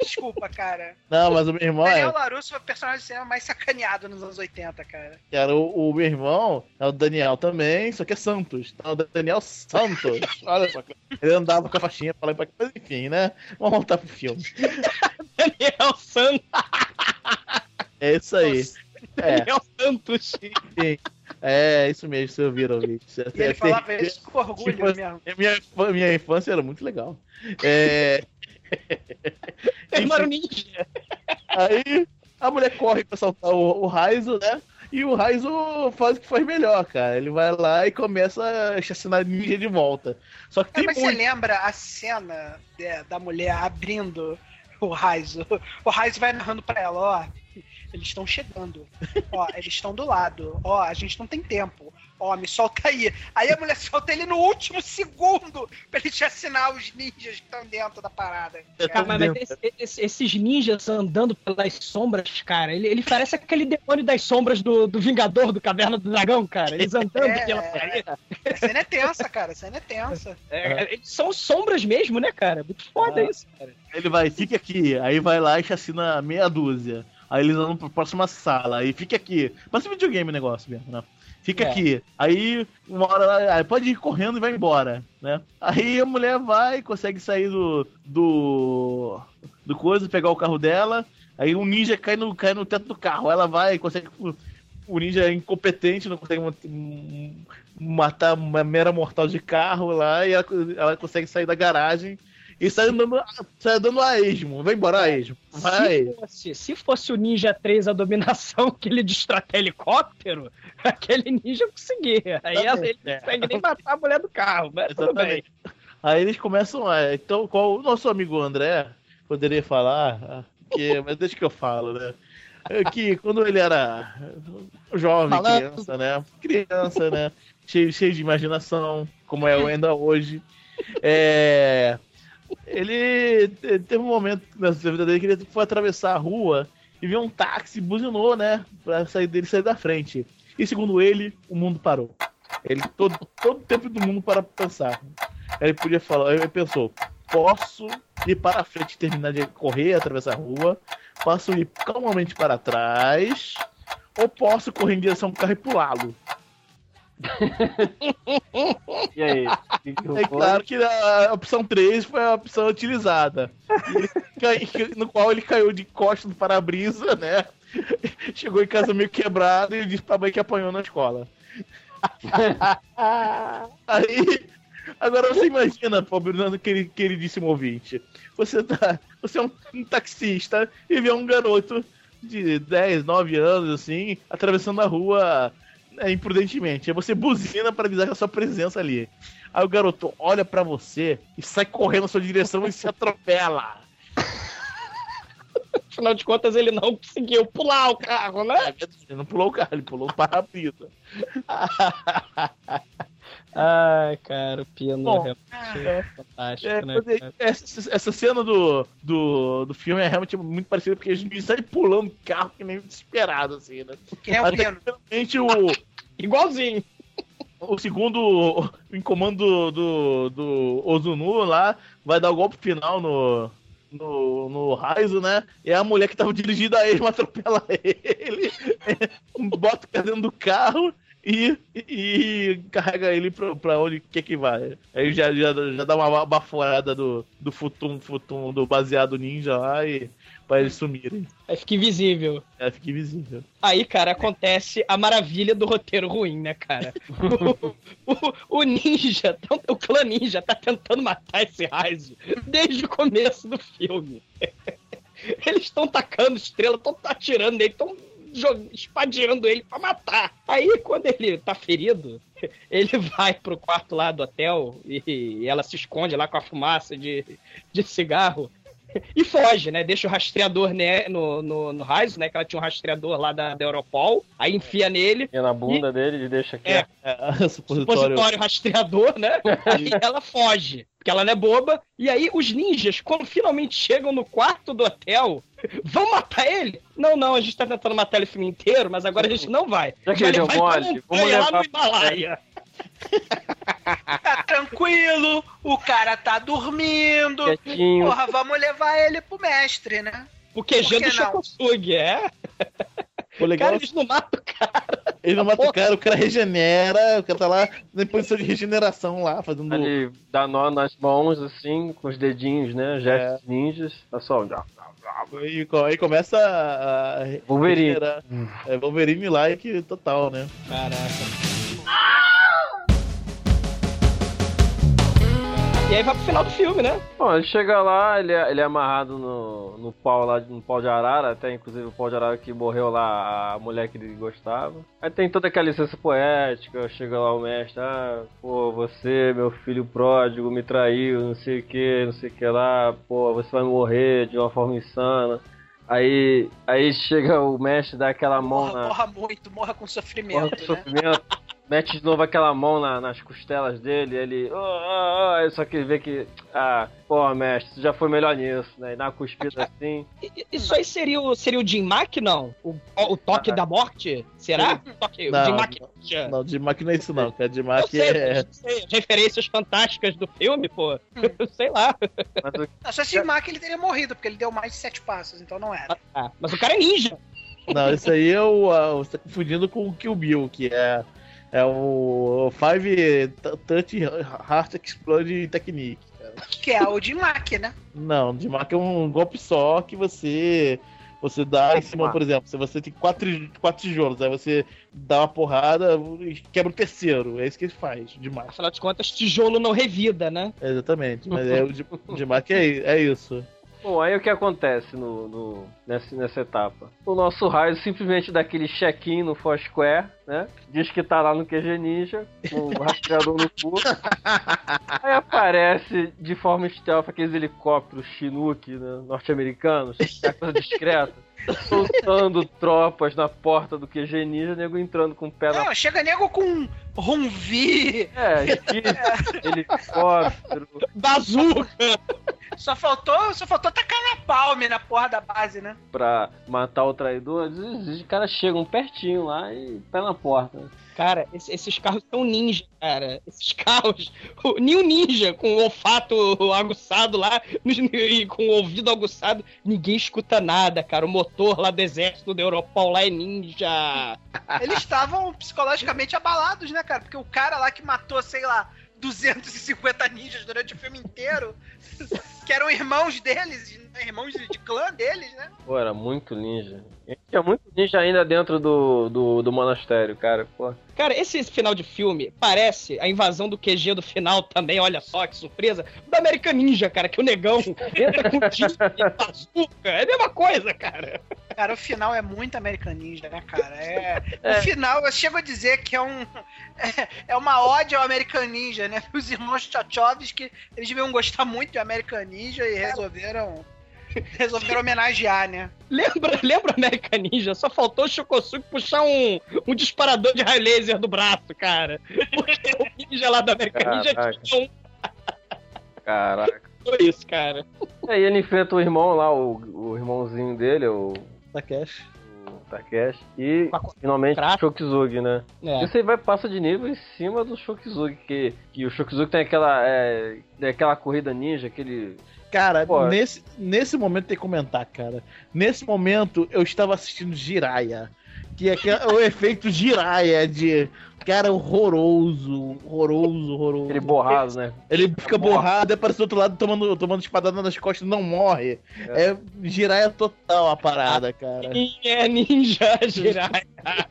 desculpa, cara. Não, mas o meu irmão Daniel é, Larusso foi o personagem de mais sacaneado nos anos 80, cara. era o, o meu irmão, é o Daniel também, só que é Santos. Então, o Daniel Santos. <laughs> Olha só, ele andava com a faixinha pra lá e pra cá, mas enfim, né? Vamos voltar pro filme. <laughs> Daniel Santos. É isso aí. É, Daniel Santos. sim. É, isso mesmo, vocês ouviram, Vic. E ele falava isso com orgulho Tipo, mesmo. Minha, infância- minha infância era muito legal. É, <laughs> Ele era um ninja. aí a mulher corre pra saltar o, o Raizo, né? E o Raizo faz o que faz melhor, cara. Ele vai lá e começa a chacinar ninja de volta. Só que É, tem mas você muito. lembra a cena de- da mulher abrindo <laughs> o Raizo? O Raizo vai narrando pra ela, ó. Eles estão chegando. Ó, eles estão do lado. Ó, a gente não tem tempo. Ó, me solta aí. Aí a mulher <laughs> solta ele no último segundo pra ele te assinar os ninjas que estão dentro da parada. Cara, mas, mas esse- esse- esses ninjas andando pelas sombras, cara, ele, ele parece aquele demônio das sombras do, do Vingador do Caverna do Dragão, cara. Eles andando É, pela é. parede. A cena é tensa, cara. A cena é tensa. <laughs> É, eles são sombras mesmo, né, cara? Muito foda Ah. isso, cara. Ele vai, fica aqui. Aí vai lá e chacina meia dúzia. Aí eles vão pra próxima sala. Aí fica aqui. Parece videogame o negócio mesmo, né? Fica É. aqui. Aí, uma hora lá, aí pode ir correndo e vai embora, né? Aí a mulher vai, consegue sair do. do. do coisa, pegar o carro dela. Aí um ninja cai no, cai no teto do carro. Ela vai, consegue. O ninja é incompetente, não consegue mat- matar uma mera mortal de carro lá. E ela, ela consegue sair da garagem. E sai dando, sai dando a esmo. Vai embora a esmo. Vai. Se fosse, se fosse o Ninja 3 a dominação <laughs> que ele destrói helicóptero, <laughs> aquele ninja conseguia. Aí Exatamente, ele é. não consegue nem matar a mulher do carro, mas tudo bem. Exatamente. Aí eles começam a. Então, qual o nosso amigo André poderia falar? Que, mas deixa que eu falo, né? É Que quando ele era jovem, criança, né? Criança, né? Cheio, cheio de imaginação, como é ainda hoje. É, ele te- teve um momento na vida dele que ele foi atravessar a rua e viu um táxi, buzinou, né? Pra sair dele sair da frente. E segundo ele, o mundo parou. Ele todo, todo o tempo do mundo para pensar. Ele podia falar, ele pensou, posso ir para frente terminar de correr, atravessar a rua, posso ir calmamente para trás, ou posso correr em direção ao carro e pulá-lo. <laughs> E aí? Que que É claro que a opção 3 foi a opção utilizada. Ele <laughs> cai- no qual ele caiu de costas no para-brisa, né? <laughs> Chegou em casa meio quebrado e disse pra mãe que apanhou na escola. Aí, agora você imagina, pobre Bruno, queri- queridíssimo ouvinte. Você, tá, você é um, um taxista e vê um garoto de 10, 9 anos, assim, atravessando a rua né, imprudentemente. Aí você buzina para avisar que a sua presença ali. Aí o garoto olha pra você e sai correndo na sua direção e se atropela. Afinal de contas, ele não conseguiu pular o carro, né? Ele não pulou o carro, ele pulou o para-brisa. <laughs> Ai, cara, o piano Bom, realmente é fantástico, É, né? é- essa, essa cena do, do, do filme é realmente muito parecida, porque a gente sai pulando carro que nem desesperado, assim, né? Que nem o Até Pino. que finalmente o, Igualzinho. o segundo em comando do, do Ozunu lá vai dar o golpe final no, no, no Raizo, né? E a mulher que tava dirigindo a ele <laughs> atropela ele, <laughs> bota o cara dentro do carro e, e, carrega ele pra, pra onde quer que vai. Aí já, já, já dá uma baforada do, do futum, futum do baseado ninja lá e pra eles sumirem. Aí fica invisível. É, fica invisível. Aí, cara, acontece a maravilha do roteiro ruim, né, cara? O, o- o ninja, o clã ninja tá tentando matar esse Raizo desde o começo do filme. Eles estão tacando estrela, estão atirando nele, estão espadeando ele pra matar. Aí, quando ele tá ferido, ele vai pro quarto lá do hotel e, e ela se esconde lá com a fumaça de, de cigarro. E foge, né? Deixa o rastreador né, no, no, no Raizo, né? Que ela tinha um rastreador lá da, da Europol. Aí enfia nele. E na bunda dele e deixa aqui. É, É, <laughs> supositório. supositório rastreador, né? <laughs> Aí ela foge, porque ela não é boba. E aí os ninjas, quando finalmente chegam no quarto do hotel, <laughs> vão matar ele? Não, não, a gente tá tentando matar ele o filme inteiro, mas agora a gente não vai. Já que ele deu mole, vamos lá levar no Himalaia. <laughs> Tá tranquilo, o cara tá dormindo. Quietinho. Porra, vamos levar ele pro mestre, né? O QG do não? Shokosugi, é? O legal Cara, é eles não matam o cara. Ele não mata o cara, o cara regenera, o cara tá lá na posição de regeneração lá, fazendo. Ele dá nó nas mãos, assim, com os dedinhos, né? Gestos ninjas. Tá só. E aí começa a. Wolverine. regenerar. É Wolverine like total, né? Caraca. E aí vai pro final do filme, né? Bom, ele chega lá, ele é, ele é amarrado no, no pau lá, no pau de arara, até inclusive o pau de arara que morreu lá, a mulher que ele gostava. Aí tem toda aquela licença poética, chega lá o mestre, ah, pô, você, meu filho pródigo, me traiu, não sei o que, não sei o que lá, pô, você vai morrer de uma forma insana. Aí, aí chega o mestre, dá aquela mão Morra, na. morra muito, morra com Morra sofrimento, com né? sofrimento. Mete de novo aquela mão na- nas costelas dele, ele. Oh, oh, oh, só que ele vê que. Ah, pô, mestre, você já foi melhor nisso, né? E dá uma cuspida assim. I- Isso aí seria o, seria o Jim Mack, não? O, o toque Ah. da morte? Será? O toque, o Não, Jim Mack. Não, de Mac não é isso, não, cara. De Eu Mac sei, é. sei, as referências fantásticas do filme, pô. <laughs> sei lá. Mas o- Não, se fosse Mac, ele teria morrido, porque ele deu mais de sete passos, então não era. Ah, mas o cara é ninja. Não, isso aí é o. a- Você tá confundindo com o Kill Bill, que é. É o Five Touch Heart Explode Technique. cara. Que é o de Mac, né? Não, de Mac é um golpe só que você. Você dá em cima, por exemplo, se você tem quatro, quatro tijolos, aí você dá uma porrada e quebra o terceiro. É isso que ele faz, de Mac. Afinal de contas, tijolo não revida, né? Exatamente. Mas <laughs> é, o de, de Mac é, é isso. Bom, aí o que acontece no, no- nessa, nessa etapa? O nosso raio simplesmente dá aquele check-in no Foursquare, né? Diz que tá lá no QG Ninja, com o rastreador no cu. <laughs> Aí aparece de forma stealth aqueles helicópteros Chinook né, norte-americanos, é coisa discreta, soltando tropas na porta do QG Ninja, nego entrando com o pé na Não, chega nego com rumvi. É, jeep, helicóptero. Bazuca! Só faltou, só faltou tacar na palme na porra da base, né? pra matar o traidor, os caras chegam pertinho lá e pé na porta. Cara, esse- esses carros são ninja, cara. Esses carros. <laughs> O New Ninja com o olfato aguçado lá e com o ouvido aguçado. Ninguém escuta nada, cara. O motor lá do exército do Europol lá é ninja. <laughs> Eles estavam psicologicamente abalados, né, cara? Porque o cara lá que matou, sei lá, 250 ninjas durante o filme inteiro, que eram irmãos deles, irmãos de, de clã deles, né? Pô, era muito ninja. Tinha muito ninja ainda dentro do, do, do monastério, cara. Pô. Cara, esse final de filme parece a invasão do QG do final também, olha só que surpresa, do American Ninja, cara, que o negão entra com jeep e bazuca. É a mesma coisa, cara. Cara, o final é muito American Ninja, né, cara? É, O final, eu chego a dizer que é um. É, <laughs> é uma ode ao American Ninja, né? Os irmãos Tchotchovsky, eles deviam gostar muito de American Ninja e resolveram. <laughs> Resolveram homenagear, né? Lembra, <laughs> lembra American Ninja? Só faltou o Shokosuke puxar um, um disparador de raio laser do braço, cara. Porque o ninja lá do American Ninja Caraca. tinha um. Caraca. Foi isso, cara. Aí ele enfrenta o irmão lá, o, o irmãozinho dele, o, Takeshi. Takeshi, e finalmente o Crato. Shokizugi, né? É. Isso aí vai passa de nível em cima do Shokizugi, que, que o Shokizugi tem aquela, é, tem aquela corrida ninja, aquele... Cara, Pô. nesse, nesse momento tem que comentar, cara. Nesse momento eu estava assistindo Jiraya. Que é, que é o efeito Jiraya de. Cara, horroroso, horroroso, horroroso. Aquele borrado, né? Ele fica borrado, aparece do outro lado tomando, tomando espadada nas costas e não morre. É, Jiraya total a parada, cara. É ninja, Jiraiya. <laughs>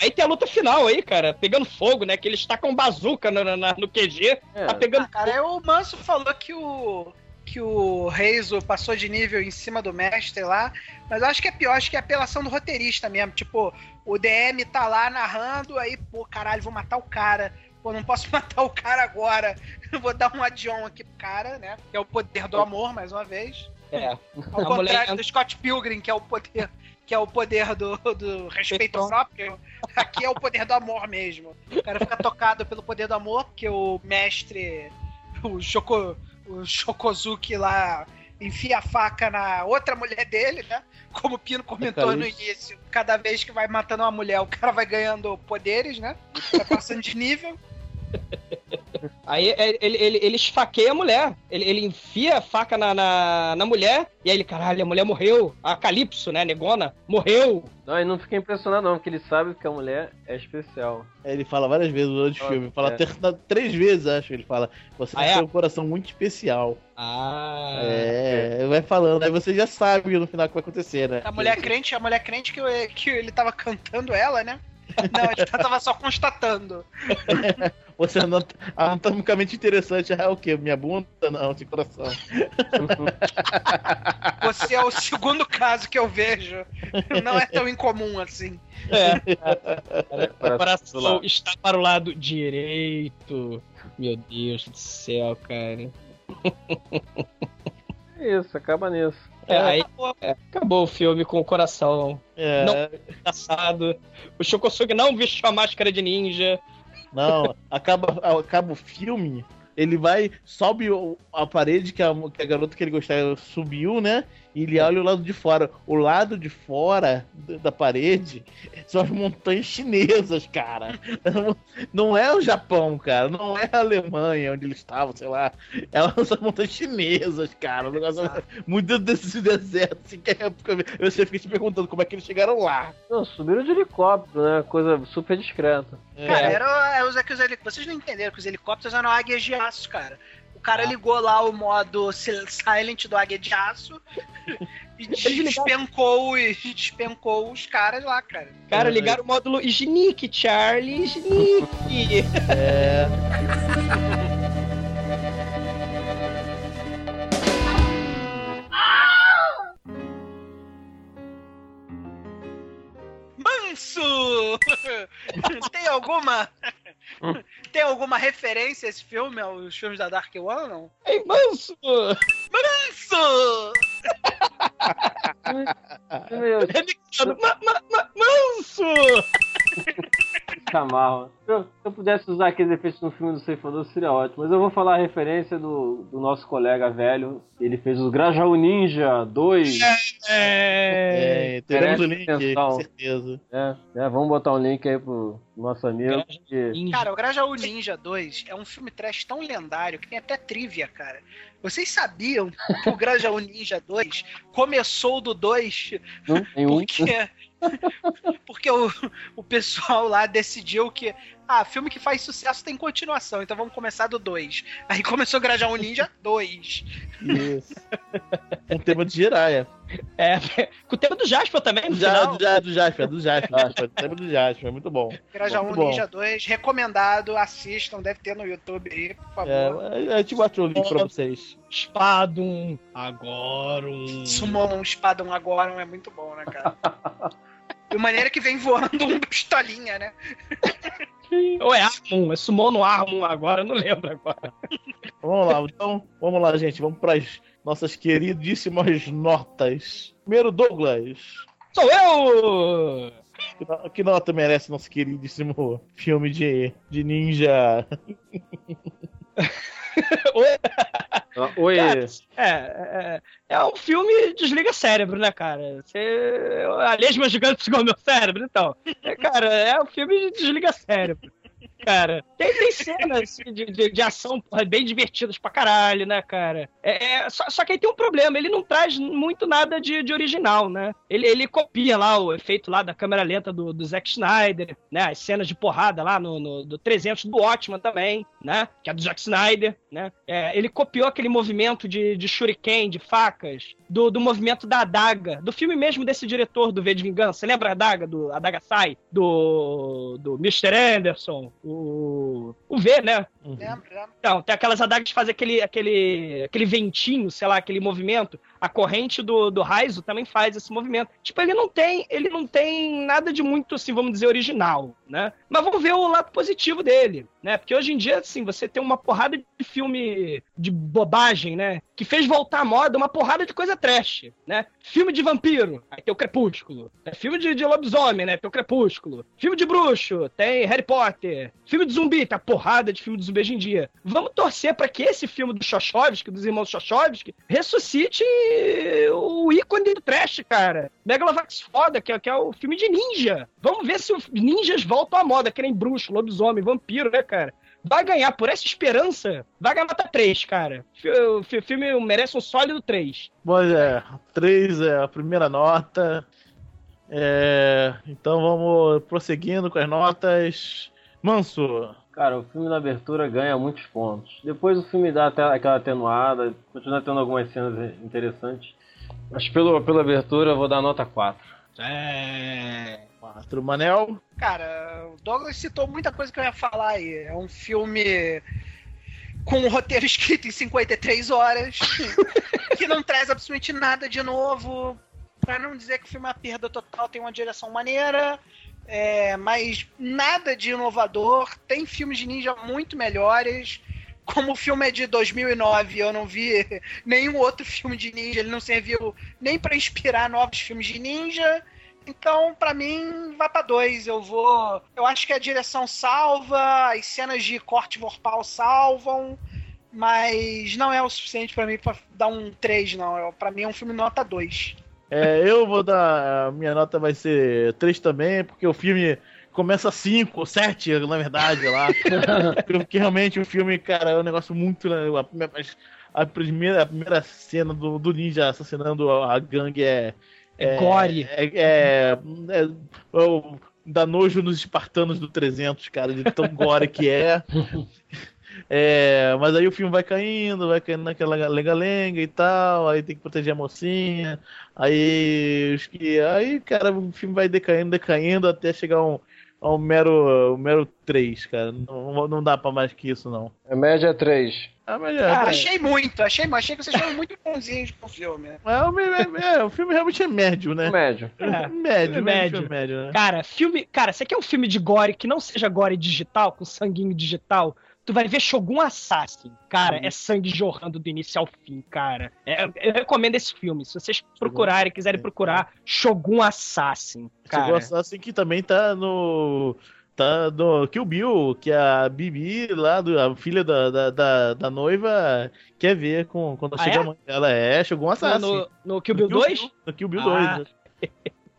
Aí tem a luta final aí, cara, pegando fogo, né? Que eles tacam bazuca no, na- no QG, É. tá pegando Ah, cara, aí o Manso falou que o. Que o Reizo passou de nível em cima do mestre lá. Mas eu acho que é pior, acho que é apelação do roteirista mesmo. Tipo, o DM tá lá narrando, aí, pô, caralho, vou matar o cara. Pô, não posso <laughs> matar o cara agora. <laughs> Vou dar um adião aqui pro cara, né? Que é o poder do amor, mais uma vez. É. Ao A contrário mulher- do Scott Pilgrim, que é o poder, que é o poder do, do respeito Respeitão. próprio, aqui é o poder do amor mesmo. O cara fica tocado pelo poder do amor, porque o mestre, o, Shoko, o Shokozuki lá, enfia a faca na outra mulher dele, né? Como o Pino comentou no início. Cada vez que vai matando uma mulher, o cara vai ganhando poderes, né? Vai passando de nível. <laughs> Aí é, ele, ele, ele esfaqueia a mulher. Ele, ele enfia a faca na, na, na mulher. E aí ele, caralho, a mulher morreu. A Calypso, né, negona, morreu. Não, e não fica impressionado não, porque ele sabe que a mulher é especial. Ele fala várias vezes durante o filme. Fala é. ter- três vezes, acho. Ele fala: Você Ah, é? tem um coração muito especial. Ah. É, vai falando. Aí você já sabe no final o que vai acontecer, né? A mulher crente, a mulher crente que, eu- que ele tava cantando ela, né? <laughs> Não, ele tava só constatando. <laughs> Você é anat- anatomicamente interessante. É o quê? Minha bunda? Não, de coração. <laughs> Você é o segundo caso que eu vejo. Não é tão incomum assim. É. Para O coração está para o lado direito. Meu Deus do céu, cara. É isso, acaba nisso. É, aí, é, acabou o filme com o coração É, Não. engraçado. O Shokosugi não vestiu a máscara de ninja. Não, acaba, acaba o filme, ele vai, sobe a parede que a, que a garota que ele gostava subiu, né? E ele olha o lado de fora. O lado de fora da parede são as montanhas chinesas, cara. <laughs> Não é o Japão, cara. Não é a Alemanha onde eles estavam, sei lá. Elas são montanhas chinesas, cara. Um negócio muito desse deserto. Assim, que é- você fica se perguntando como é que eles chegaram lá. Não, subiram de helicóptero, né? Coisa super discreta. Cara, É. era, é, é os heli- vocês não entenderam que os helicópteros eram águias de aço, cara. O cara ligou lá o modo sil- silent do águia de aço <laughs> e despencou os, despencou os caras lá, cara. Cara, ligaram o módulo Sneak, Charlie, Sneak. É. <laughs> Manso! <laughs> Tem alguma <laughs> Tem alguma referência a esse filme, aos filmes da Dark One ou não? Ei, manso! Manso! Ma, ma, manso! Camargo. Se eu, se eu pudesse usar aqueles efeitos no filme do Ceifador seria ótimo. Mas eu vou falar a referência do, do nosso colega velho. Ele fez o Grajaú Ninja 2. É, É, teremos o link, aí, atenção. com certeza. É, é, vamos botar um link aí pro nosso amigo. que- Cara, o Grajaú Ninja 2 é um filme trash tão lendário que tem até trivia, cara. Vocês sabiam que o Grajaú Ninja 2 começou do 2 Não, tem um. porque, <laughs> porque o, o pessoal lá decidiu que, ah, filme que faz sucesso tem continuação, então vamos começar do 2. Aí começou o Grajaú Ninja 2. Isso. O tema de Jiraya. É, com o tema do Jasper também, no Já, final. já, do Jasper, do Jasper. O tema do Jasper, é muito bom. Grajaú Muito bom. Ninja 2, recomendado, assistam, deve ter no YouTube aí, por favor. É, a gente bota o link pra vocês. Spadum, agora um... Summon um espadão agora é muito bom, né, cara? <laughs> De maneira que vem voando um pistolinha, né? Ou é Armon, é Sumono Armon agora, eu não lembro agora. Vamos lá, então, vamos lá, gente. Vamos para as nossas queridíssimas notas. Primeiro, Douglas. Sou eu! Que no- Que nota merece nosso queridíssimo filme de, de ninja? <laughs> Ah, Oi. Cara, é, é, é um filme desliga cérebro, né, cara? Você. A lesma gigante <laughs> igual meu cérebro, então. É, cara, é um filme de desliga cérebro. Cara, tem, cenas de, de, de ação porra, bem divertidas pra caralho, né, cara? É, é, só, só que aí tem um problema, ele não traz muito nada de, de original, né? Ele, ele copia lá o efeito lá da câmera lenta do, do Zack Snyder, né? As cenas de porrada lá no, no do 300 do Watchman também, né? Que é do Zack Snyder, né? É, ele copiou aquele movimento de, de shuriken, de facas, do, do movimento da adaga, do filme mesmo desse diretor do V de Vingança. Lembra a adaga, do a adaga sai, do, do Mr. Anderson, o, o V, né? Lembra? Então, tem aquelas adagas que fazem aquele, aquele, aquele ventinho, sei lá, aquele movimento. A corrente do, do Raizo também faz esse movimento. Tipo, ele não tem, ele não tem nada de muito, assim, vamos dizer, original, né? Mas vamos ver o lado positivo dele, né? Porque hoje em dia, assim, você tem uma porrada de filme de bobagem, né? Que fez voltar à moda uma porrada de coisa trash, né? Filme de vampiro, aí tem o Crepúsculo. É filme de, de lobisomem, né? Tem o Crepúsculo. Filme de bruxo, tem Harry Potter. Filme de zumbi, tá porrada de filme de zumbi hoje em dia. Vamos torcer pra que esse filme do Chochovsky, dos irmãos Chochovsky, ressuscite o ícone do trash, cara. Megalovax foda, que é, que é o filme de ninja. Vamos ver se os ninjas voltam à moda, que nem bruxo, lobisomem, vampiro, né, cara? Vai ganhar, por essa esperança, vai ganhar nota 3, cara. O fi- filme merece um sólido 3. Bom, é, 3 é a primeira nota. É, então vamos prosseguindo com as notas. Manso. Cara, o filme da abertura ganha muitos pontos. Depois o filme dá até aquela atenuada, continua tendo algumas cenas interessantes. Mas pelo, pela abertura eu vou dar nota 4. É. 4 Manel. Cara, o Douglas citou muita coisa que eu ia falar aí. É um filme com um roteiro <laughs> escrito em 53 horas, <laughs> que não traz absolutamente nada de novo. Pra não dizer que o filme é uma perda total, tem uma direção maneira, é, mas nada de inovador. Tem filmes de ninja muito melhores. Como o filme é de 2009, eu não vi nenhum outro filme de ninja, ele não serviu nem pra inspirar novos filmes de ninja. Então, pra mim, vai pra dois. Eu vou. Eu acho que a direção salva, as cenas de corte vorpal salvam, mas não é o suficiente pra mim pra dar um 3, não. Pra mim é um filme nota 2. É, eu vou dar. A minha nota vai ser 3 também, porque o filme começa 5, 7, na verdade, lá. <laughs> porque realmente o filme, cara, é um negócio muito. né, A primeira, a primeira, a primeira cena do, do ninja assassinando a gangue é. É gore. É, é, é- é- dá nojo nos espartanos do 300, cara, de tão gore que é. <laughs> É, mas aí o filme vai caindo, vai caindo naquela lenga-lenga e tal, aí tem que proteger a mocinha, aí, os que, aí, cara, o filme vai decaindo, decaindo, até chegar um, ao mero, ao mero 3, cara. Não, não dá pra mais que isso, não. A média é 3. A média Cara, é, achei muito, achei, achei que vocês foram muito bonzinhos com o filme. é, o, é, é, o filme realmente é médio, né? Médio. É, médio, é médio. médio. médio, né? Cara, filme. Cara, você quer um filme de gore que não seja gore digital, com sanguinho digital? Tu vai ver Shogun Assassin. Cara, é sangue jorrando do início ao fim, cara. É, eu recomendo esse filme. Se vocês procurarem, quiserem procurar Shogun Assassin. Cara. Chegou assim que também tá no. Tá no Kill Bill, que a Bibi, lá, do, a filha da, da, da, da noiva, quer ver com, quando Ah, chega é? a mãe dela. É, chegou um assassino. No, no Kill Bill 2? No Kill Bill Ah. 2. né?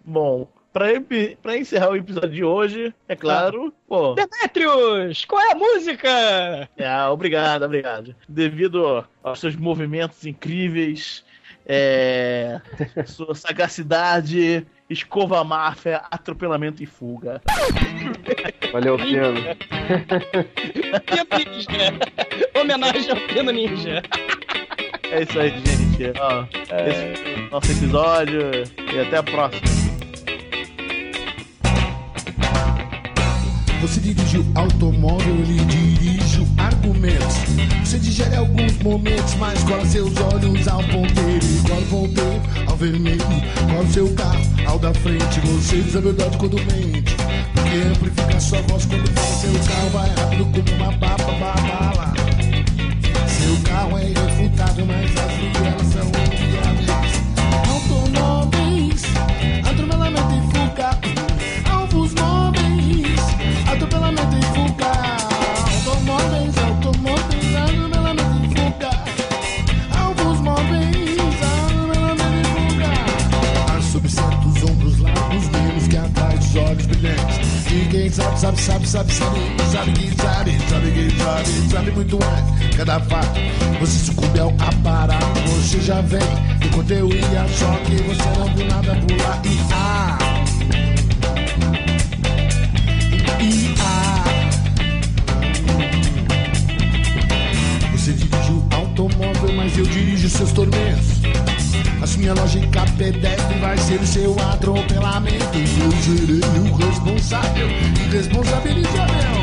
Bom, pra, encerrar o episódio de hoje, é claro, pô. Demetrius, qual é a música? É, obrigado, obrigado. Devido aos seus movimentos incríveis, é, <laughs> sua sagacidade, escova máfia, atropelamento e fuga. Valeu, Pino. Pino Ninja. Homenagem ao Pino Ninja. É isso aí, gente. Ó, esse foi o nosso episódio e até a próxima. Você dirige o automóvel, ele dirige argumentos. Você digere alguns momentos, mas cola seus olhos ao ponteiro. Cola o ponteiro ao vermelho. Cola o seu carro ao da frente. Você diz a verdade quando mente. Porque amplifica sua voz quando fala. Seu carro vai rápido como uma baba bala. Seu carro é irrefutável, mas as vielas são sabe, sabe, sabe, sabe, sabe, sabe sabe, sabe sabe, sabe muito mais. Cada fato, você sucumbe ao aparato, você já vem. Enquanto eu ia, só que você não viu nada pular. E ah, e ah. Você dirige o automóvel, mas eu dirijo seus tormentos. A sua lógica pedestre vai ser o seu atropelamento. Eu serei o responsável. Irresponsabilizável.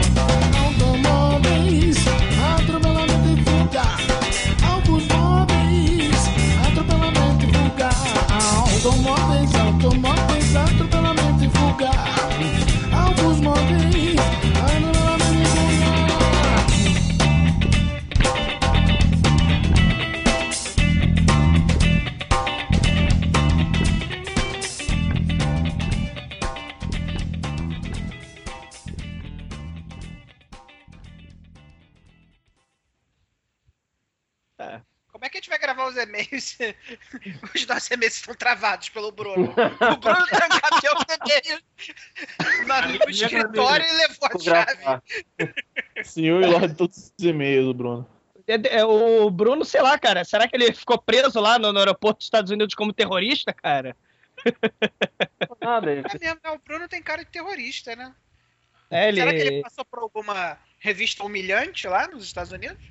<laughs> os nossos e-mails estão travados pelo Bruno? O Bruno <laughs> trancapeou e-mails na- no escritório e levou a chave. Senhor e Lorde todos os e-mails do Bruno. É, é, O Bruno, sei lá, cara, será que ele ficou preso lá no, no aeroporto dos Estados Unidos como terrorista, cara? Nada, ele É mesmo, né? O Bruno tem cara de terrorista, né? É, ele... Será que ele passou por alguma revista humilhante lá nos Estados Unidos?